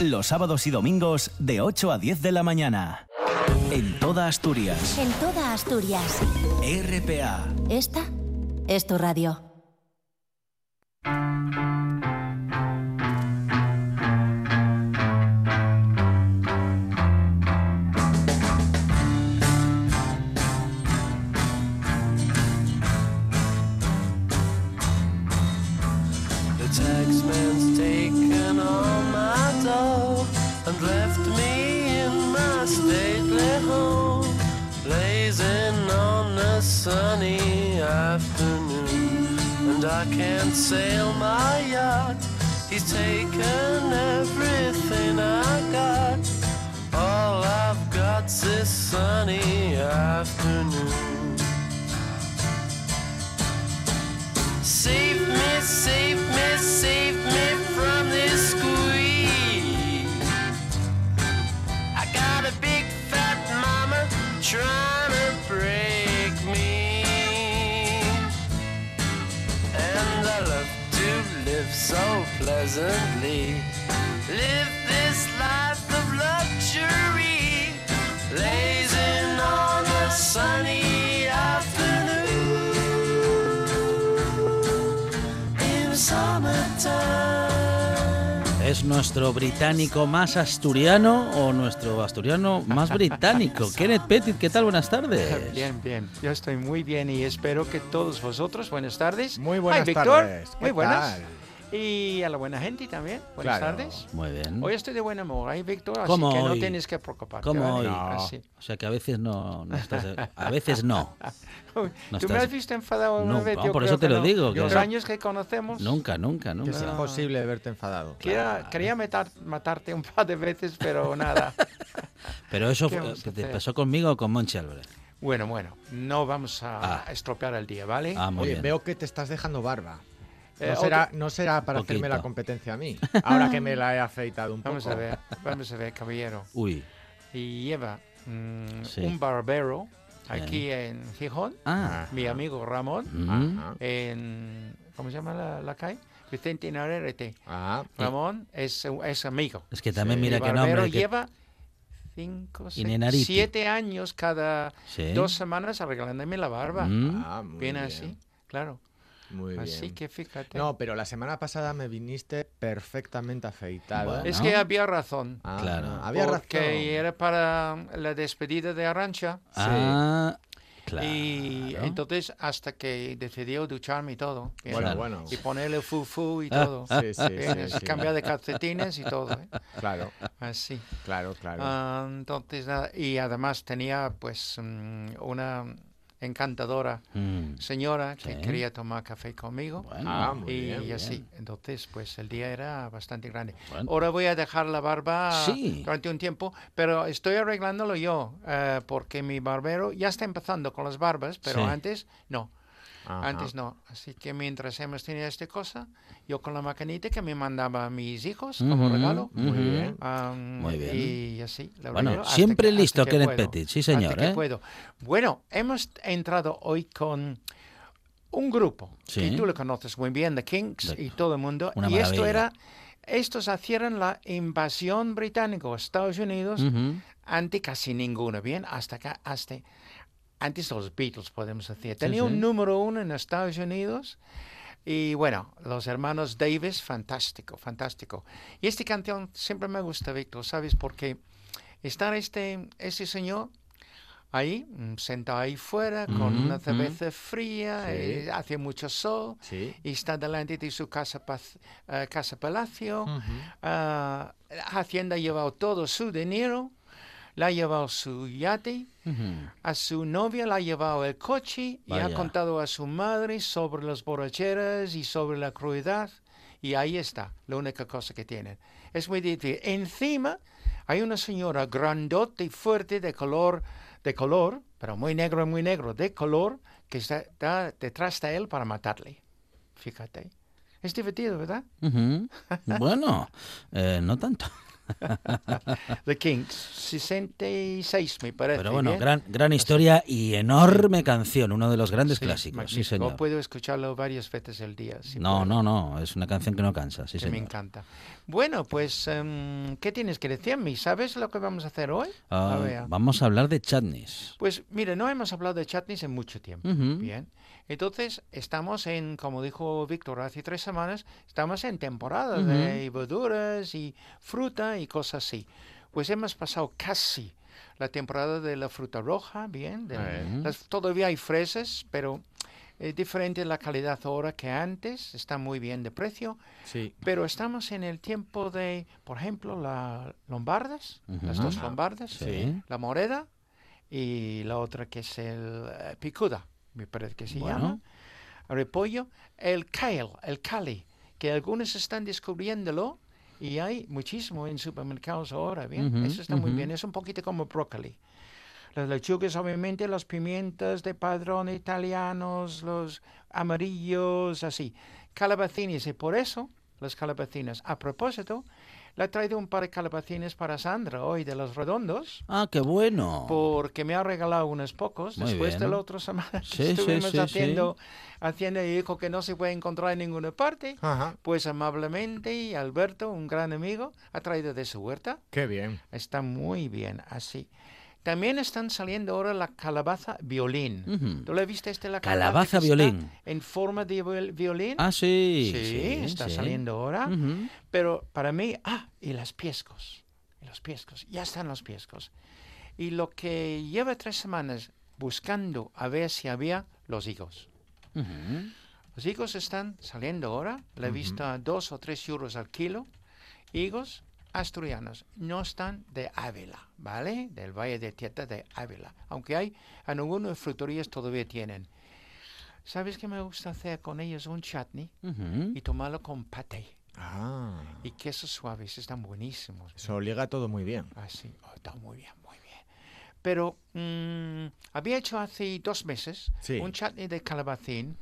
S6: Los sábados y domingos de 8 a 10 de la mañana. En toda Asturias.
S7: En toda Asturias.
S6: RPA.
S7: Esta es tu radio.
S8: Sunny afternoon. And I can't sail my yacht, he's taken everything I got. All I've got's this sunny afternoon. Pleasantly. Live this life of luxury, blazing on a sunny afternoon in summertime.
S1: ¿Es nuestro británico más asturiano o nuestro asturiano más británico? Kenneth Pettit, ¿qué tal? Buenas tardes.
S9: Bien, bien. Yo estoy muy bien y espero que todos vosotros, buenas tardes.
S3: Muy buenas
S9: Hi, Víctor.
S3: tardes. ¿Qué
S9: Muy buenas.
S3: tal?
S9: Y a la buena gente también. Buenas
S3: Claro.
S9: tardes.
S1: Muy bien.
S9: Hoy estoy de buen humor, ¿eh, Víctor? Así
S1: ¿Cómo
S9: que no
S1: hoy?
S9: tienes que preocuparte.
S1: ¿Cómo
S9: ¿vale?
S1: hoy?
S9: Así.
S1: O sea que a veces no, no estás... A veces no. No
S9: ¿Tú me has visto enfadado una
S1: No,
S9: vez?
S1: no,
S9: Yo
S1: por
S9: creo
S1: eso te
S9: que
S1: lo
S9: no.
S1: digo, que-
S9: Los años que conocemos.
S1: Nunca, nunca, nunca.
S3: es imposible verte enfadado.
S9: Quería- quería matar- matarte un par de veces, pero nada.
S1: Pero eso
S9: ¿Qué
S1: fue-
S9: vamos a
S1: te pasó conmigo o con Monchi Álvarez.
S9: Bueno, bueno, no vamos a
S1: Ah.
S9: estropear el día, ¿vale?
S1: Ah, muy
S3: Oye,
S1: bien.
S3: veo que te estás dejando barba.
S9: Eh,
S3: No será, no será para hacerme
S1: Poquito.
S3: la competencia a mí, ahora que me la he afeitado un poco.
S9: Vamos a ver, vamos a ver, caballero.
S1: Uy.
S9: y lleva mm,
S1: Sí.
S9: un barbero aquí en Gijón,
S1: Ah.
S9: mi amigo Ramón.
S3: Ajá.
S9: en ¿cómo se llama la, la calle? Vicente Narerete.
S3: Ah,
S9: Ramón es, es amigo.
S1: Es que también
S9: El
S1: mira
S9: barbero
S1: nombre. que-
S9: lleva cinco, seis, siete años cada
S1: Sí.
S9: dos semanas arreglándome la barba.
S1: Mm.
S3: ah, muy
S9: Bien
S3: bien.
S9: así, claro.
S3: Muy
S9: así
S3: bien.
S9: que fíjate.
S3: No, pero la semana pasada me viniste perfectamente afeitado.
S1: Bueno.
S9: es que había razón.
S3: Ah,
S1: Claro.
S3: Había
S9: porque
S3: razón.
S9: era para la despedida de Arancha.
S1: Ah, claro.
S9: Y entonces hasta que decidió ducharme y todo.
S3: Bueno,
S1: Claro.
S3: bueno.
S9: Y ponerle fufu y todo.
S3: Sí, sí, sí, sí.
S9: Cambiar de calcetines y todo. ¿eh?
S3: Claro,
S9: Así.
S3: claro, claro.
S9: Ah, entonces, nada, y además tenía pues mm, una encantadora
S1: Mm.
S9: señora que
S1: Sí.
S9: quería tomar café conmigo.
S1: Bueno,
S3: Ah, muy
S9: y
S3: bien, muy
S9: así,
S1: bien.
S9: entonces pues el día era bastante grande.
S1: Bueno.
S9: Ahora voy a dejar la barba
S1: Sí.
S9: durante un tiempo, pero estoy arreglándolo yo, eh, porque mi barbero ya está empezando con las barbas, pero
S1: Sí.
S9: antes no.
S3: Ajá.
S9: Antes no. Así que mientras hemos tenido esta cosa, yo con la maquinita que me mandaba a mis hijos como
S1: Ujú,
S9: regalo.
S1: ujú.
S3: Muy bien.
S9: am,
S1: Muy bien.
S9: Y así. la
S1: Bueno,
S9: hasta
S1: siempre
S9: que-
S1: listo,
S9: que
S1: Kenneth
S9: puedo,
S1: Petit. Sí,
S9: hasta
S1: señor,
S9: que
S1: ¿eh?
S9: puedo. Bueno, hemos entrado hoy con un grupo
S1: Sí.
S9: que tú lo conoces muy bien, The Kinks
S1: De-
S9: y todo el mundo.
S1: una
S9: y esto
S1: maravilla.
S9: era, estos hacían la invasión británica a Estados Unidos
S1: Ujú.
S9: ante casi ninguno, bien, hasta acá, hasta antes de los Beatles, podemos decir. Tenía
S1: sí.
S9: un número uno en Estados Unidos. Y bueno, los hermanos Davis, fantástico, fantástico. Y esta canción siempre me gusta, Víctor, ¿sabes? Porque está este, este señor ahí, mm, sentado ahí fuera, con
S1: Ujú,
S9: una
S1: ujú.
S9: cerveza fría,
S3: Sí.
S9: eh, hace mucho sol,
S3: Sí.
S9: y está delante de su casa, paz- eh, casa palacio.
S3: Ujú.
S9: Ah, Hacienda ha llevado todo su dinero, le ha llevado su yate, a su novia le ha llevado el coche y ha contado a su madre sobre las borracheras y sobre la crueldad. Y ahí está, la única cosa que tienen. Es muy difícil. Encima hay una señora grandote y fuerte de color, de color, pero muy negro, muy negro, de color, que está, está detrás de él para matarle. Fíjate. Es divertido, ¿verdad?
S1: Ujú. Bueno, eh, no tanto.
S9: The Kings, 66 me parece.
S1: Pero bueno,
S9: bien.
S1: gran, gran historia y enorme canción, uno de los grandes
S9: Sí,
S1: clásicos. Sí,
S9: magnífico.
S1: señor.
S9: Puedo escucharlo varias veces al día. si
S1: No,
S9: puedo,
S1: no, no, es una canción que no cansa, sí,
S9: que me
S1: señor.
S9: encanta. Bueno, pues, em, ¿qué tienes que decirme? ¿Sabes lo que vamos a hacer hoy?
S1: Ah,
S9: a
S1: vamos a hablar de chutneys.
S9: Pues mire, no hemos hablado de chutneys en mucho tiempo.
S1: Ujú.
S9: Bien. Entonces, estamos en, como dijo Víctor hace tres semanas, estamos en temporada de verduras y fruta y cosas así. Pues hemos pasado casi la temporada de la fruta roja, bien. de- las- todavía hay fresas, pero es diferente la calidad ahora que antes. Está muy bien de precio.
S3: Sí.
S9: Pero estamos en el tiempo de, por ejemplo, las lombardas, las dos lombardas,
S1: Sí.
S9: la moreda y la otra que es el eh, picuda, me parece que se
S1: Bueno.
S9: llama, repollo, el kale, el cali, que algunos están descubriéndolo y hay muchísimo en supermercados ahora, bien,
S1: Ujú,
S9: eso está muy bien, es un poquito como brócoli. Las lechugas, obviamente, las pimientas de padrón italianos, los amarillos, así. Calabacines, y por eso, las calabacinas. A propósito, Le he traído un par de calabacines para Sandra hoy de los redondos.
S1: Ah, qué bueno.
S9: Porque me ha regalado unos pocos
S1: Muy
S9: después de
S1: bien.
S9: la otra semana que
S1: Sí, sí,
S9: estuvimos
S1: sí, sí.
S9: haciendo, haciendo y dijo que no se puede encontrar en ninguna parte.
S3: Ajá.
S9: Pues amablemente y Alberto, un gran amigo, ha traído de su huerta.
S3: Qué bien.
S9: Está muy bien así. También están saliendo ahora la calabaza violín.
S1: Ujú.
S9: ¿Tú le viste este la
S1: Calabaza
S9: está
S1: violín.
S9: En forma de viol- violín.
S1: Ah, sí.
S9: Sí, está
S1: sí.
S9: saliendo ahora.
S1: Ujú.
S9: Pero para mí, ah, y las piescos. Y los piescos, ya están los piescos. Y lo que lleva tres semanas buscando a ver si había los higos.
S1: Ujú.
S9: Los higos están saliendo ahora. Le he visto a dos o tres euros al kilo. Higos asturianos. No están de Ávila, ¿vale? Del Valle de Tieta de Ávila. Aunque hay, en algunas fruterías todavía tienen. ¿Sabes qué me gusta hacer con ellos? Un chutney y tomarlo con paté.
S3: Ah,
S9: Y quesos suaves, están buenísimos.
S3: eso liga todo muy bien.
S9: Así, oh, está muy bien, muy bien. Pero mm, había hecho hace dos meses
S3: Sí.
S9: un chutney de calabacín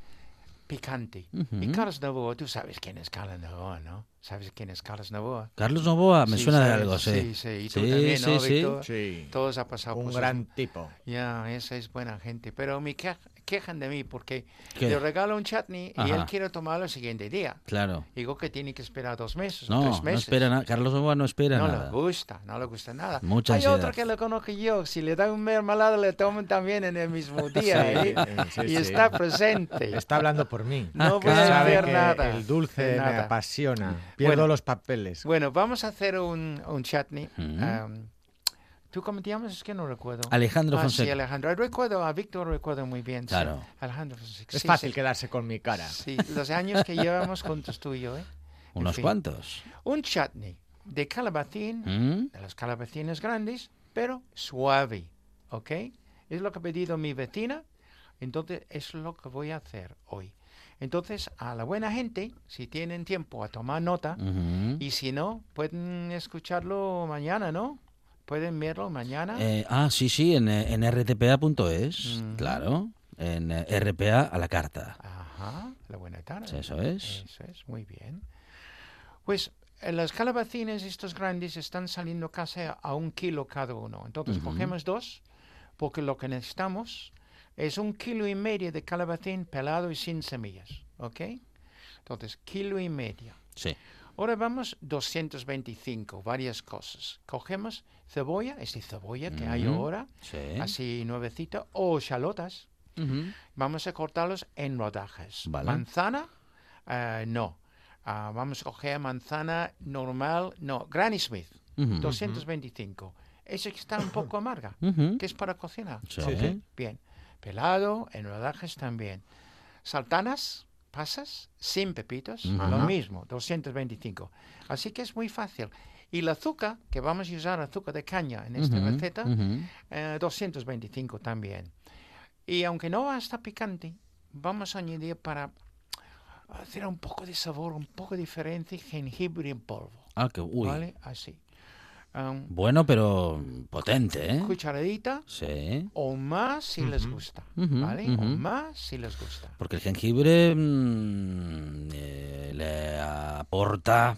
S9: picante. Y
S1: Ujú.
S9: Carlos Novoa, tú sabes quién es Carlos Novoa, ¿no? ¿Sabes quién es Carlos Novoa?
S1: Carlos Novoa, me
S9: Sí,
S1: suena de algo, sí.
S9: Sí, sí, y tú
S1: Sí,
S9: también,
S1: sí,
S9: ¿no,
S1: sí.
S9: Víctor?
S3: Sí.
S9: Todos ha pasado
S3: Un gran tipo.
S9: Ya, esa es buena gente. Pero quej- quejan de mí porque
S1: ¿Qué?
S9: le regalo un chutney y él quiere tomarlo el siguiente día.
S1: Claro.
S9: Digo que tiene que esperar dos meses
S1: No,
S9: tres
S1: no
S9: meses.
S1: espera nada. Carlos Novoa no espera
S9: no
S1: nada.
S9: le gusta, no le gusta nada.
S1: Mucha
S9: Hay
S1: ansiedad.
S9: otro que lo conozco yo, si le dan un mermelada le toman también en el mismo día,
S3: Sí,
S9: ¿eh?
S3: eh, sí,
S9: y
S3: sí.
S9: está presente.
S3: Está hablando por mí.
S9: No
S3: sabe
S9: hacer nada.
S3: El dulce
S9: de
S3: me
S9: nada.
S3: apasiona. Pierdo
S9: Bueno.
S3: los papeles.
S9: Bueno, vamos a hacer un, un chutney. ¿Tú cómo te llamas? Es que no recuerdo.
S1: Alejandro
S9: Ah, Sí,
S1: Fonseca.
S9: Alejandro. Recuerdo, a Víctor recuerdo muy bien. sí.
S1: Claro.
S9: Alejandro Fonseca.
S3: es
S9: sí,
S3: fácil
S9: sí.
S3: quedarse con mi cara.
S9: Sí, los años que llevamos juntos tú y yo, ¿eh? En
S1: Unos
S9: fin.
S1: cuantos.
S9: Un chutney de calabacín,
S1: ¿Mm?
S9: de los calabacines grandes, pero suave, ¿ok? Es lo que ha pedido mi vecina, entonces es lo que voy a hacer hoy. Entonces, a la buena gente, si tienen tiempo a tomar nota,
S1: Ujú.
S9: y si no, pueden escucharlo mañana, ¿no? Pueden verlo mañana.
S1: Eh, ah, sí, sí, en, eh, en rtpa.es,
S9: Ujú.
S1: claro. En eh, RPA a la carta.
S9: Ajá, la buena tarde.
S1: Sí, eso es.
S9: Eso es, muy bien. Pues las calabacines, estos grandes, están saliendo casi a, un kilo cada uno. Entonces
S1: Ujú.
S9: cogemos dos, porque lo que necesitamos es un kilo y medio de calabacín pelado y sin semillas, ¿ok? Entonces, kilo y medio.
S1: Sí.
S9: Ahora vamos 225, varias cosas. Cogemos cebolla, esa cebolla que hay ahora,
S1: Sí.
S9: así nuevecita, o chalotas. Vamos a cortarlos en rodajas.
S1: Vale.
S9: Manzana, eh, no. Ah, vamos a coger manzana normal, no, Granny Smith,
S1: Ujú.
S9: 225. Esa que está un poco amarga, que es para cocinar.
S1: Sí.
S9: Bien. Pelado, en rodajas también. Saltanas, pasas, sin pepitos, lo mismo, 225. Así que es muy fácil. Y el azúcar, que vamos a usar azúcar de caña en esta receta,
S1: Ujú.
S9: eh, 225 también. Y aunque no va a estar picante, vamos a añadir para hacer un poco de sabor, un poco diferente, jengibre en polvo.
S1: Ah, que uy.
S9: ¿Vale? Así. Um,
S1: Bueno, pero potente, ¿eh?
S9: Cucharadita
S1: Sí.
S9: o más si les gusta. ¿Vale? O más si les gusta.
S1: Porque el jengibre mm, eh, le aporta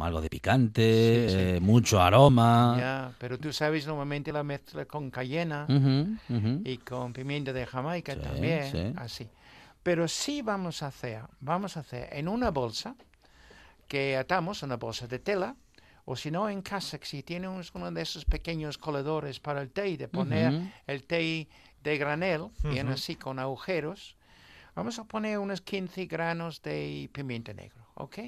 S1: algo de picante,
S9: Sí, sí.
S1: eh, mucho aroma.
S9: Ya, pero tú sabes, normalmente la mezcla con cayena y con pimienta de Jamaica
S1: Sí,
S9: también,
S1: sí.
S9: así. Pero sí vamos a hacer, vamos a hacer en una bolsa que atamos, una bolsa de tela, o si no en casa, si tiene un- uno de esos pequeños coladores para el té, de poner
S1: Ujú.
S9: el té de granel, bien
S3: Ujú.
S9: así con agujeros, vamos a poner unos 15 granos de pimienta negro, ¿ok?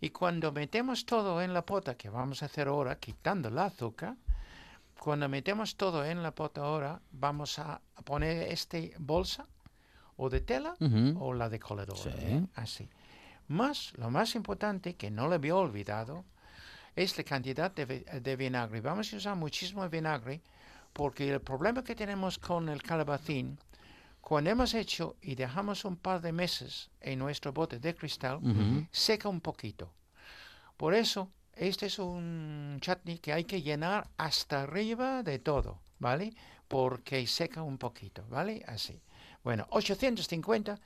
S9: Y cuando metemos todo en la pota, que vamos a hacer ahora, quitando el azúcar, cuando metemos todo en la pota ahora, vamos a poner este bolsa o de tela
S1: Ujú.
S9: o la de colador.
S1: Sí.
S9: ¿eh? Así. Más, lo más importante, que no le había olvidado, es la cantidad de, vi- de vinagre. Vamos a usar muchísimo vinagre porque el problema que tenemos con el calabacín, cuando hemos hecho y dejamos un par de meses en nuestro bote de cristal, seca un poquito. Por eso, este es un chutney que hay que llenar hasta arriba de todo, ¿vale? Porque seca un poquito, ¿vale? Así. Bueno, 850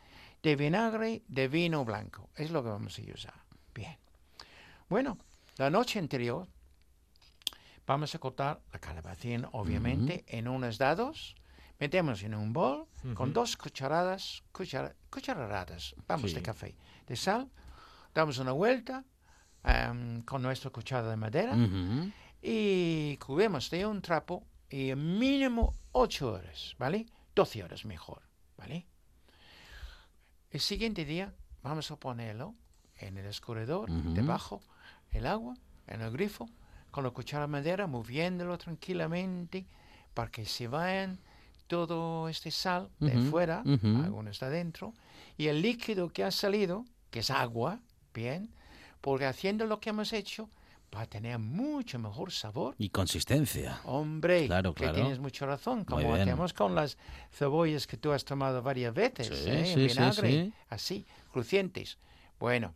S9: de vinagre de vino blanco. Es lo que vamos a usar. Bien. Bueno, La noche anterior vamos a cortar la calabacín, obviamente, en unos dados. Metemos en un bol con dos cucharadas, cuchara- cucharadas, vamos, de
S3: Sí.
S9: café, de sal. Damos una vuelta em, con nuestra cuchara de madera y cubrimos de un trapo y mínimo 8 horas, ¿vale? 12 horas mejor, ¿vale? El siguiente día vamos a ponerlo en el escurridor, debajo, el agua, en el grifo, con la cuchara de madera, moviéndolo tranquilamente para que se vayan todo este sal de fuera,
S1: ujú.
S9: alguno está dentro, y el líquido que ha salido, que es agua, bien, porque haciendo lo que hemos hecho, va a tener mucho mejor sabor.
S1: Y consistencia.
S9: Hombre,
S1: Claro,
S9: que
S1: claro.
S9: tienes mucha razón, como hacemos con las cebollas que tú has tomado varias veces,
S1: Sí,
S9: ¿eh?
S1: sí,
S9: en vinagre,
S1: sí.
S9: así, crujientes. Bueno,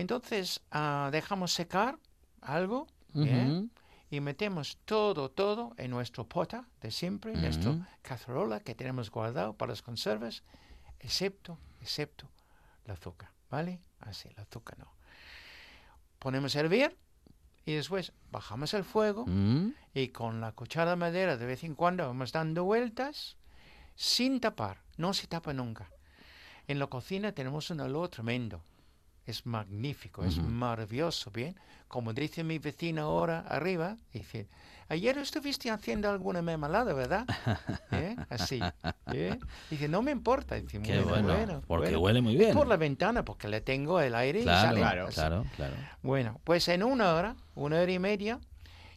S9: entonces ah, dejamos secar algo, ¿bien?
S1: Ujú.
S9: y metemos todo, todo en nuestro pota de siempre, en nuestra
S1: Ujú.
S9: cacerola que tenemos guardado para las conservas, excepto, excepto el azúcar, ¿vale? Así, el azúcar no. Ponemos a hervir y después bajamos el fuego y con la cuchara de madera de vez en cuando vamos dando vueltas sin tapar, no se tapa nunca. En la cocina tenemos un olor tremendo. Es magnífico, es maravilloso, ¿bien? Como dice mi vecina ahora arriba, dice, ayer estuviste haciendo alguna mermelada, ¿verdad? ¿Eh? Así. ¿eh? Dice, no me importa. Dice,
S1: Qué bueno, porque
S9: bueno".
S1: huele muy bien.
S9: por la ventana, porque le tengo el aire y
S1: Claro,
S9: sale
S1: claro, claro, claro.
S9: Bueno, pues en una hora, una hora y media,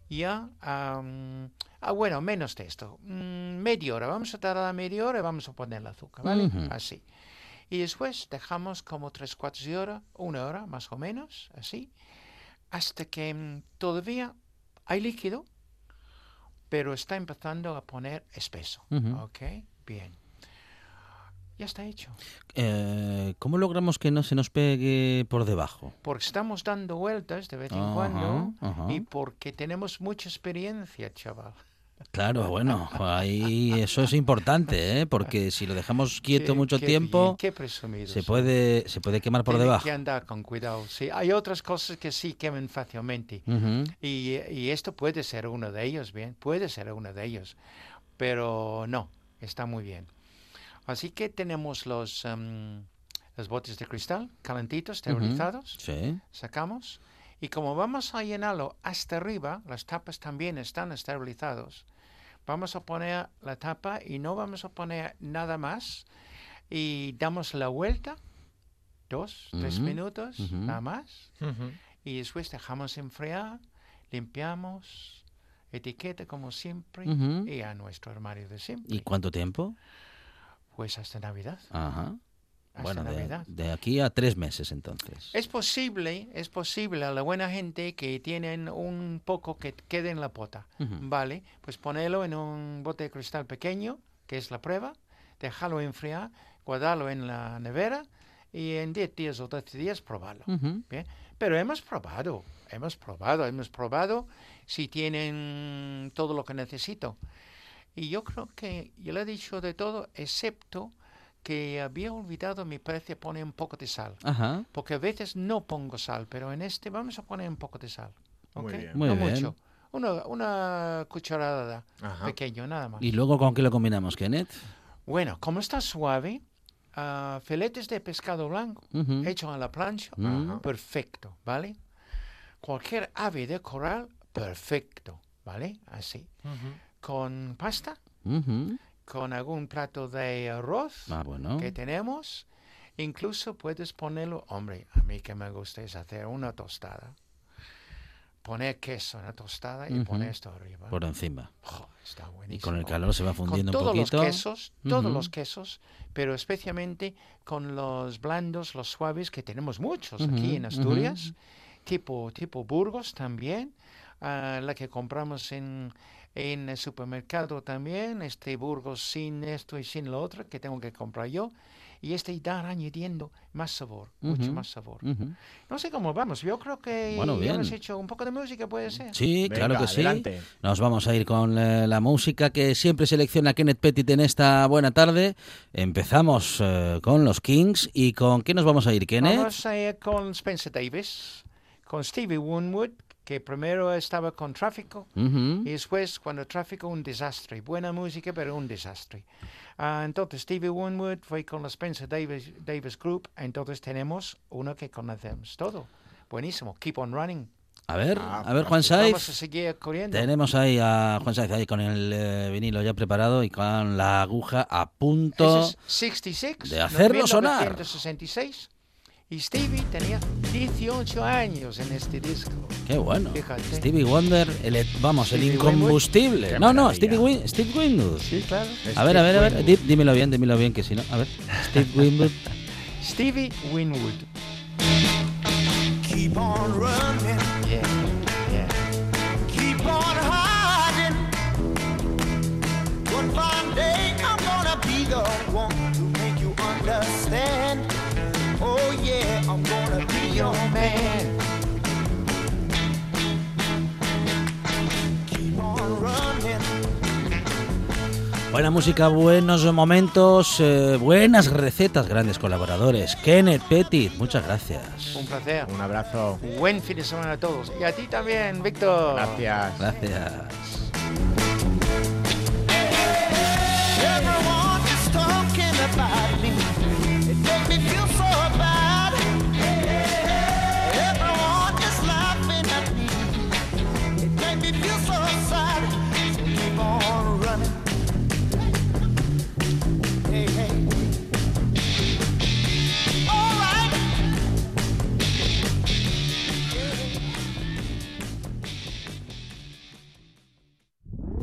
S9: ya, am, ah, bueno, menos de esto, mm, media hora, vamos a tardar media hora y vamos a poner el azúcar, ¿vale? Así. Y después dejamos como tres cuartos de hora, una hora más o menos, así, hasta que mm, todavía hay líquido, pero está empezando a poner espeso,
S1: Ujú.
S9: ¿ok? Bien. Ya está hecho.
S1: Eh, ¿Cómo logramos que no se nos pegue por debajo?
S9: Porque estamos dando vueltas de vez en
S1: Ajá,
S9: cuando
S1: ajá.
S9: y porque tenemos mucha experiencia, chaval.
S1: Claro, bueno, ahí eso es importante, ¿eh? porque si lo dejamos quieto
S9: Qué-
S1: mucho
S9: qué
S1: tiempo,
S9: qué
S1: se puede se puede quemar por
S9: Tienen
S1: debajo.
S9: que andar con cuidado. Sí, hay otras cosas que sí queman fácilmente. Y, y esto puede ser uno de ellos, bien, puede ser uno de ellos. Pero no, está muy bien. Así que tenemos los, em, los botes de cristal calentitos, esterilizados.
S1: Sí.
S9: Sacamos. Y como vamos a llenarlo hasta arriba, las tapas también están esterilizados. Vamos a poner la tapa y no vamos a poner nada más. Y damos la vuelta, dos, tres
S1: Ujú,
S9: minutos,
S1: ujú.
S9: nada más. Y después dejamos enfriar, limpiamos, etiqueta como siempre y a nuestro armario de siempre.
S1: ¿Y cuánto tiempo?
S9: Pues hasta Navidad.
S1: Ajá.
S9: Hasta
S1: Bueno, de,
S9: Navidad.
S1: de aquí a tres meses entonces.
S9: Es posible, es posible a la buena gente que tienen un poco que quede en la pota.
S1: Ujú.
S9: Vale, pues ponerlo en un bote de cristal pequeño, que es la prueba, dejarlo enfriar, guardarlo en la nevera y en 10 días o 12 días probarlo.
S1: Ujú.
S9: Bien, pero hemos probado, hemos probado, hemos probado si tienen todo lo que necesito. Y yo creo que yo le he dicho de todo, excepto que había olvidado, me parece, poner un poco de sal.
S1: Ajá.
S9: Porque a veces no pongo sal, pero en este vamos a poner un poco de sal.
S3: Muy
S9: ¿ok?
S3: bien.
S1: Muy
S9: no
S1: bien.
S9: mucho. Una, una cucharada
S3: Ajá.
S9: pequeño, nada más.
S1: ¿Y luego con qué lo combinamos, Kenneth?
S9: Bueno, como está suave, ah, filetes de pescado blanco
S1: Ujú.
S9: hecho a la plancha,
S1: Ujú.
S9: perfecto, ¿vale? Cualquier ave de coral, perfecto, ¿vale? Así.
S3: Ujú.
S9: Con pasta. Con algún plato de arroz
S1: Ah, bueno.
S9: que tenemos, incluso puedes ponerlo, hombre, a mí que me gusta es hacer una tostada. Poner queso en la tostada y poner esto arriba.
S1: Por encima.
S9: Jo, está
S1: Y
S9: buenísimo.
S1: con el calor se va fundiendo
S9: con
S1: un
S9: todos
S1: poquito.
S9: los quesos, todos los quesos, pero especialmente con los blandos, los suaves, que tenemos muchos aquí en. Asturias, tipo, tipo Burgos también, ah, la que compramos en, en el supermercado también, este Burgos sin esto y sin lo otro, que tengo que comprar yo, y este dar añadiendo más sabor, mucho
S1: Ujú,
S9: más sabor.
S1: ujú.
S9: No sé cómo vamos, yo creo que
S1: Bueno,
S9: ya hemos
S1: bien.
S9: hecho un poco de música, puede ser.
S1: Sí,
S3: Venga,
S1: claro que sí.
S3: adelante.
S1: Nos vamos a ir con eh, la música que siempre selecciona Kenneth Pettit en esta buena tarde. Empezamos eh, con los Kings y con qué nos vamos a ir, Kenneth.
S9: Vamos a ir con Spencer Davis, con Stevie Winwood, que primero estaba con Tráfico
S1: Ujú.
S9: y después cuando Tráfico un desastre. Buena música, pero un desastre. Ah, entonces Stevie Winwood fue con la Spencer Davis, Davis Group. Entonces tenemos uno que conocemos todo. Buenísimo. Keep on running.
S1: A ver,
S5: Ah,
S1: a ver, Juan
S9: Vamos a
S1: Saiz.
S9: seguir corriendo.
S1: Tenemos ahí a Juan Saiz ahí con el eh, vinilo ya preparado y con la aguja a punto.
S9: Es 66.
S1: de hacerlo sonar.
S9: 1966. Y Stevie tenía 18 años en este disco.
S1: Qué bueno.
S9: Fíjate.
S1: Stevie Wonder, el, e- vamos, el
S9: Stevie
S1: incombustible.
S3: Qué
S1: No, no. Stevie Win, Steve Winwood.
S9: Sí, claro.
S1: A ver, a ver, a ver,
S3: Winwood.
S1: dímelo bien, dímelo bien, que si no. A ver, Steve Winwood.
S9: Stevie Winwood.
S8: Keep on running, your man. Keep on running.
S1: Buena música, buenos momentos, eh, buenas recetas, grandes colaboradores. Kenneth Petit, muchas gracias.
S9: Un placer.
S3: Un abrazo.
S9: Buen fin de semana a todos. Y a ti también, Víctor.
S3: Gracias.
S1: Gracias.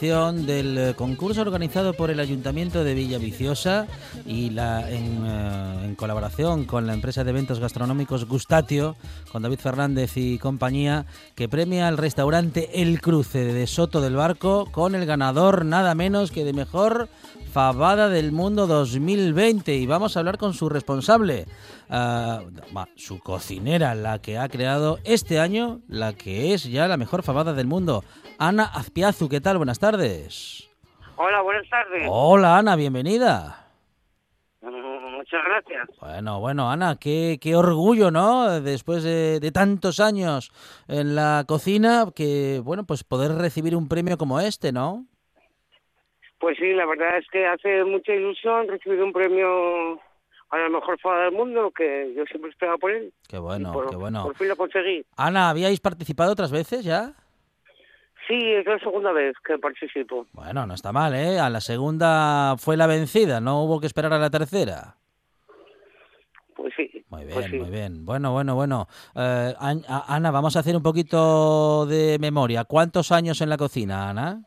S1: Del eh, concurso organizado por el Ayuntamiento de Villaviciosa y eh, en colaboración con la empresa de eventos gastronómicos Gustatio, con David Fernández y compañía, que premia al restaurante El Cruce de Soto del Barco con el ganador nada menos que de mejor Fabada del Mundo 2020 y vamos a hablar con su responsable, va, su cocinera, la que ha creado este año la que es ya la mejor fabada del mundo, Ana Azpiazu. ¿Qué tal? Buenas tardes.
S10: Hola, buenas tardes.
S1: Hola Ana, bienvenida.
S10: Mm, Muchas gracias.
S1: Bueno, bueno, Ana, qué, qué orgullo, ¿no? Después de, de tantos años en la cocina, que, bueno, pues poder recibir un premio como este, ¿no?
S10: Pues sí, la verdad es que hace mucha ilusión recibir un premio a la mejor fada del mundo, que yo siempre esperaba por él.
S1: Qué bueno,
S10: por,
S1: qué bueno.
S10: Por fin lo conseguí.
S1: Ana, ¿habíais participado otras veces ya?
S10: Sí, es la segunda vez que participo.
S1: Bueno, no está mal, ¿eh? A la segunda fue la vencida, no hubo que esperar a la tercera.
S10: Pues sí.
S1: Muy bien,
S10: pues sí.
S1: muy bien. Bueno, bueno, bueno. Eh, Ana, vamos a hacer un poquito de memoria. ¿Cuántos años en la cocina, Ana?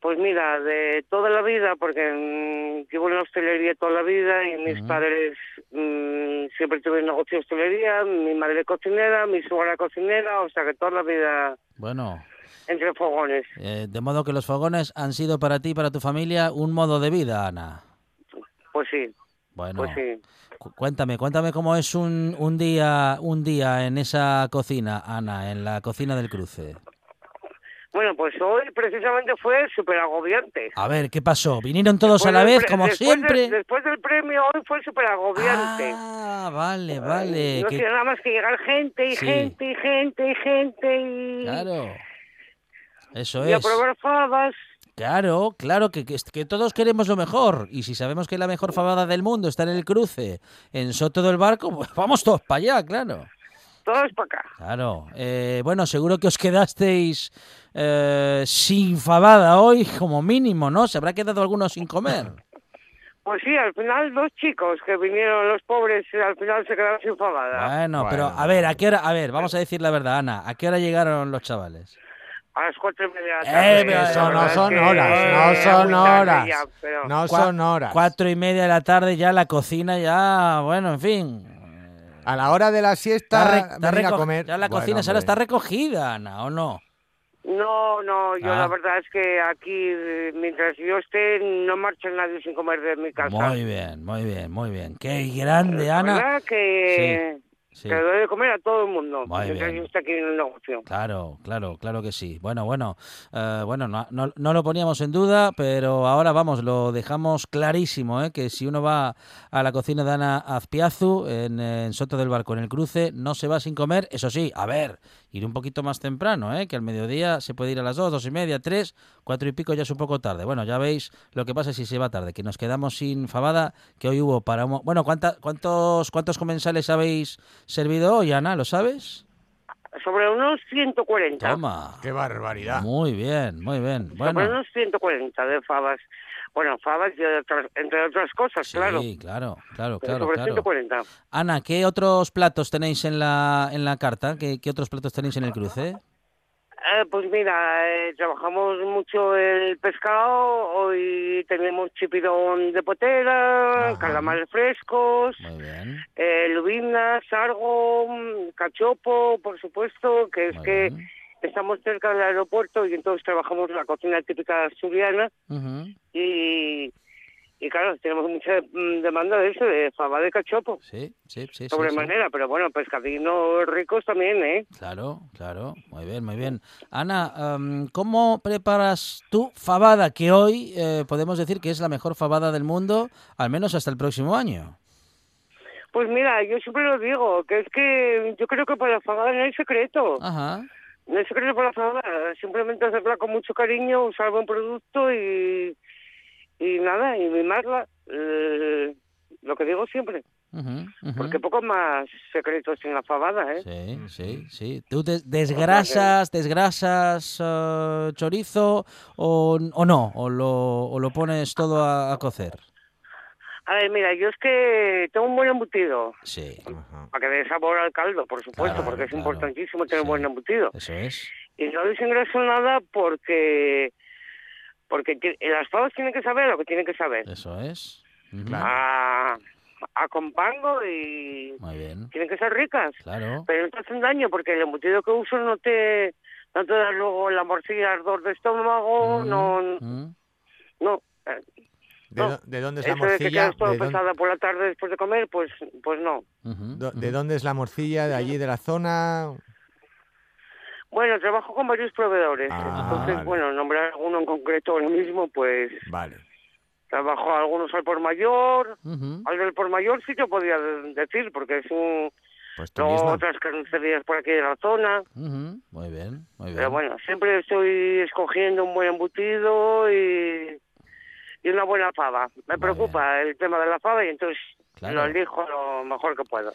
S10: Pues mira, de toda la vida, porque mm, llevo en la hostelería toda la vida y mis padres mm, siempre tuvieron negocio de hostelería, mi madre cocinera, mi suegra cocinera, o sea que toda la vida
S1: Bueno,
S10: entre fogones.
S1: eh, de modo que los fogones han sido para ti y para tu familia un modo de vida, Ana.
S10: Pues sí,
S1: Bueno,
S10: pues sí.
S1: cu- cuéntame, cuéntame cómo es un, un día un día en esa cocina, Ana, en la cocina del cruce.
S10: Bueno, pues hoy precisamente fue súper agobiante.
S1: A ver, ¿qué pasó? ¿Vinieron todos a la vez, como
S10: después
S1: siempre?
S10: de- después del premio hoy fue súper agobiante.
S1: Ah, vale, vale.
S10: no
S1: que-
S10: nada más que llegar gente y
S1: Sí.
S10: gente y gente y gente y,
S1: Claro. Eso
S10: y a
S1: es.
S10: probar fabas.
S1: Claro, claro, que, que, que todos queremos lo mejor. Y si sabemos que la mejor fabada del mundo está en el cruce, en Soto del Barco, pues vamos todos para allá, claro.
S10: Todos para acá.
S1: Claro. Eh, bueno, seguro que os quedasteis eh, sin fabada hoy, como mínimo, ¿no? Se habrá quedado alguno sin comer.
S10: Pues sí, al final dos chicos que vinieron los pobres y al final se quedaron sin fabada.
S1: Bueno, pero a ver, ¿a qué hora? A ver, vamos a decir la verdad, Ana. ¿A qué hora llegaron los chavales?
S10: A las cuatro y media de la
S1: Eh,
S10: tarde.
S1: pero
S10: La
S1: eso
S10: verdad
S1: no son
S10: que
S1: horas, no son horas.
S10: ya, pero-
S3: No
S1: Cua-
S3: son horas.
S1: Cuatro y media de la tarde ya la cocina ya, bueno, en fin.
S3: A la hora de la siesta,
S1: Está está
S3: a comer.
S1: Ya la
S3: Bueno,
S1: cocina ahora está recogida, Ana, ¿o no?
S10: No, no, yo
S1: Ah.
S10: la verdad es que aquí, eh, mientras yo esté, no marcha nadie sin comer de mi casa.
S1: Muy bien, muy bien, muy bien. Qué grande,
S10: La
S1: Ana.
S10: verdad que,
S1: Sí, sí.
S10: que doy de comer a todo el mundo, aquí en el negocio.
S1: Claro, claro, claro que sí. Bueno, bueno, eh, bueno, no, no, no lo poníamos en duda, pero ahora vamos, lo dejamos clarísimo, ¿eh? que si uno va a la cocina de Ana Azpiazu en, en Soto del Barco, en el cruce, no se va sin comer. Eso sí, a ver, ir un poquito más temprano, ¿eh? que al mediodía se puede ir a las dos, dos y media, tres, cuatro y pico ya es un poco tarde. Bueno, ya veis lo que pasa si se va tarde, que nos quedamos sin fabada, que hoy hubo para... Bueno, ¿cuánta- cuántos, ¿cuántos comensales habéis servido hoy, Ana? ¿Lo sabes?
S10: Sobre unos 140.
S1: Toma.
S3: Qué barbaridad.
S1: Muy bien, muy bien.
S10: Sobre
S1: Bueno,
S10: unos 140 de fabas. Bueno, fabas y otras- entre otras cosas, claro.
S1: sí, claro, claro,
S10: Pero
S1: claro,
S10: sobre
S1: claro.
S10: 140.
S1: Ana, ¿qué otros platos tenéis en la, en la carta? ¿Qué, qué otros platos tenéis en el cruce?
S10: Eh, pues mira, eh, trabajamos mucho el pescado, hoy tenemos chipirón de potera, calamares frescos, eh, lubinas, sargo, mm, cachopo, por supuesto, que es que estamos cerca del aeropuerto y entonces trabajamos la cocina típica asturiana. Y, y claro, tenemos mucha mm, demanda de eso, de fava de cachopo.
S1: Sí, sí, sí. sí,
S10: Sobremanera, pero bueno, pescadinos ricos también, ¿eh?
S1: Claro, claro. Muy bien, muy bien. Ana, em, ¿cómo preparas tu fabada? Que hoy eh, podemos decir que es la mejor fabada del mundo, al menos hasta el próximo año.
S10: Pues mira, yo siempre lo digo, que es que yo creo que para la fabada no hay secreto.
S1: Ajá.
S10: No hay secreto para la fabada, simplemente hacerla con mucho cariño, usar buen producto y, y nada, y mimarla. Eh, lo que digo siempre, porque poco más secretos en la fabada, ¿eh?
S1: Sí, sí, sí. ¿Tú des- desgrasas, desgrasas eh, chorizo o, o no? ¿O lo, o lo pones todo a, a cocer?
S10: A ver, mira, yo es que tengo un buen embutido,
S1: Sí,
S10: para que dé sabor al caldo, por supuesto,
S1: Claro,
S10: porque es
S1: claro.
S10: importantísimo tener un buen embutido.
S1: eso es.
S10: Y no desengraso nada porque porque las fabas tienen que saber lo que tienen que saber.
S1: Eso es. Ujú.
S10: a, a compango y
S1: Muy bien,
S10: tienen que ser ricas.
S1: claro.
S10: Pero no te hacen daño porque el embutido que uso no te, no te da luego la morcilla, ardor de estómago, no,
S1: Mm.
S10: no. eh,
S3: ¿De,
S10: no.
S3: de dónde es la
S10: Eso de que
S3: morcilla?
S10: quedas todo
S3: ¿De dónde,
S10: pesada por la tarde después de comer, pues, pues no.
S3: do- de dónde es la morcilla? ¿De allí, de la zona?
S10: Bueno, trabajo con varios proveedores.
S3: Ah,
S10: Entonces,
S3: vale.
S10: bueno, nombrar alguno en concreto ahora mismo, pues
S3: Vale.
S10: trabajo algunos al por mayor. Al del por mayor sí te podría de- decir, porque es un...
S3: Pues tú misma.
S10: otras carnicerías por aquí de la zona.
S1: Ujú, Muy bien, muy bien.
S10: Pero bueno, siempre estoy escogiendo un buen embutido y, y una buena fava. Me preocupa el tema de la fava y entonces
S1: Claro.
S10: lo elijo lo mejor que puedo.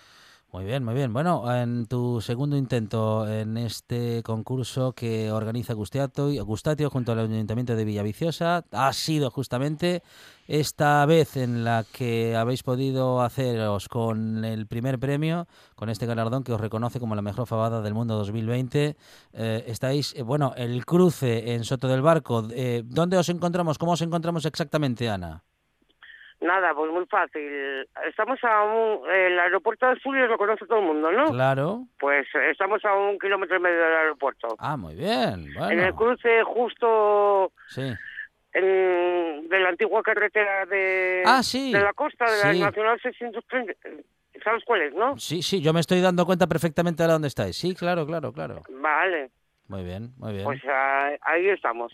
S1: Muy bien, muy bien. Bueno, en tu segundo intento en este concurso que organiza Gustiato, Gustatio junto al Ayuntamiento de Villaviciosa, ha sido justamente esta vez en la que habéis podido haceros con el primer premio, con este galardón que os reconoce como la mejor fabada del mundo 2020. Eh, estáis, eh, bueno, el cruce en Soto del Barco. Eh, ¿Dónde os encontramos? ¿Cómo os encontramos exactamente, Ana?
S10: Nada, pues muy fácil. Estamos a un... El aeropuerto de Asturias lo conoce todo el mundo, ¿no?
S1: Claro.
S10: Pues estamos a un kilómetro y medio del aeropuerto.
S1: Ah, muy bien.
S10: En el cruce justo
S1: sí.
S10: en, de la antigua carretera de,
S1: Ah, sí.
S10: de la costa, de
S1: Sí.
S10: la Nacional 630. ¿Sabes cuál es, no?
S1: Sí, sí, yo me estoy dando cuenta perfectamente de dónde estáis. Sí, claro, claro, claro.
S10: Vale.
S1: Muy bien, muy bien.
S10: Pues ah, ahí estamos.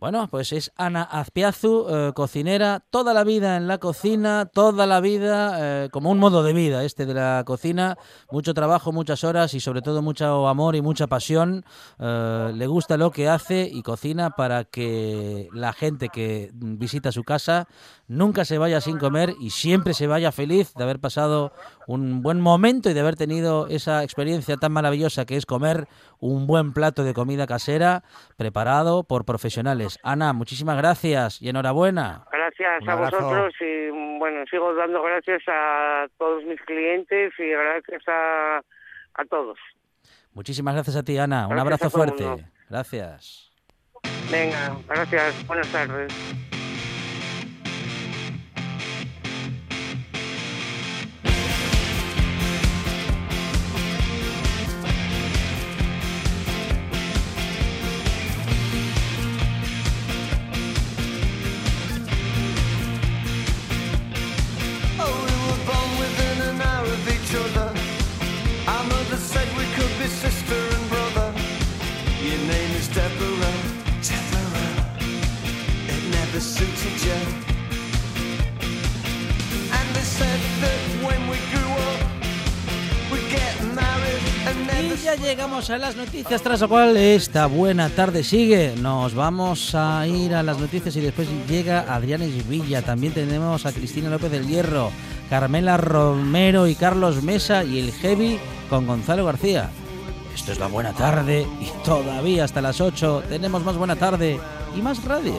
S1: Bueno, pues es Ana Azpiazu, eh, cocinera, toda la vida en la cocina, toda la vida, eh, como un modo de vida este de la cocina, mucho trabajo, muchas horas y sobre todo mucho amor y mucha pasión. Eh, le gusta lo que hace y cocina para que la gente que visita su casa nunca se vaya sin comer y siempre se vaya feliz de haber pasado un buen momento y de haber tenido esa experiencia tan maravillosa que es comer un buen plato de comida casera preparado por profesionales. Ana, muchísimas gracias y enhorabuena.
S10: Gracias a vosotros y bueno, sigo dando gracias a todos mis clientes y gracias a, a todos.
S1: Muchísimas gracias a ti, Ana. Un abrazo fuerte. Gracias.
S10: Venga, gracias. Buenas tardes.
S1: Ya llegamos a las noticias, tras lo cual esta buena tarde sigue. Nos vamos a ir a las noticias y después llega Adrián Villa. También tenemos a Cristina López del Hierro, Carmela Romero y Carlos Mesa y el Heavy con Gonzalo García. Esto es la buena tarde y todavía hasta las 8 tenemos más buena tarde y más radio.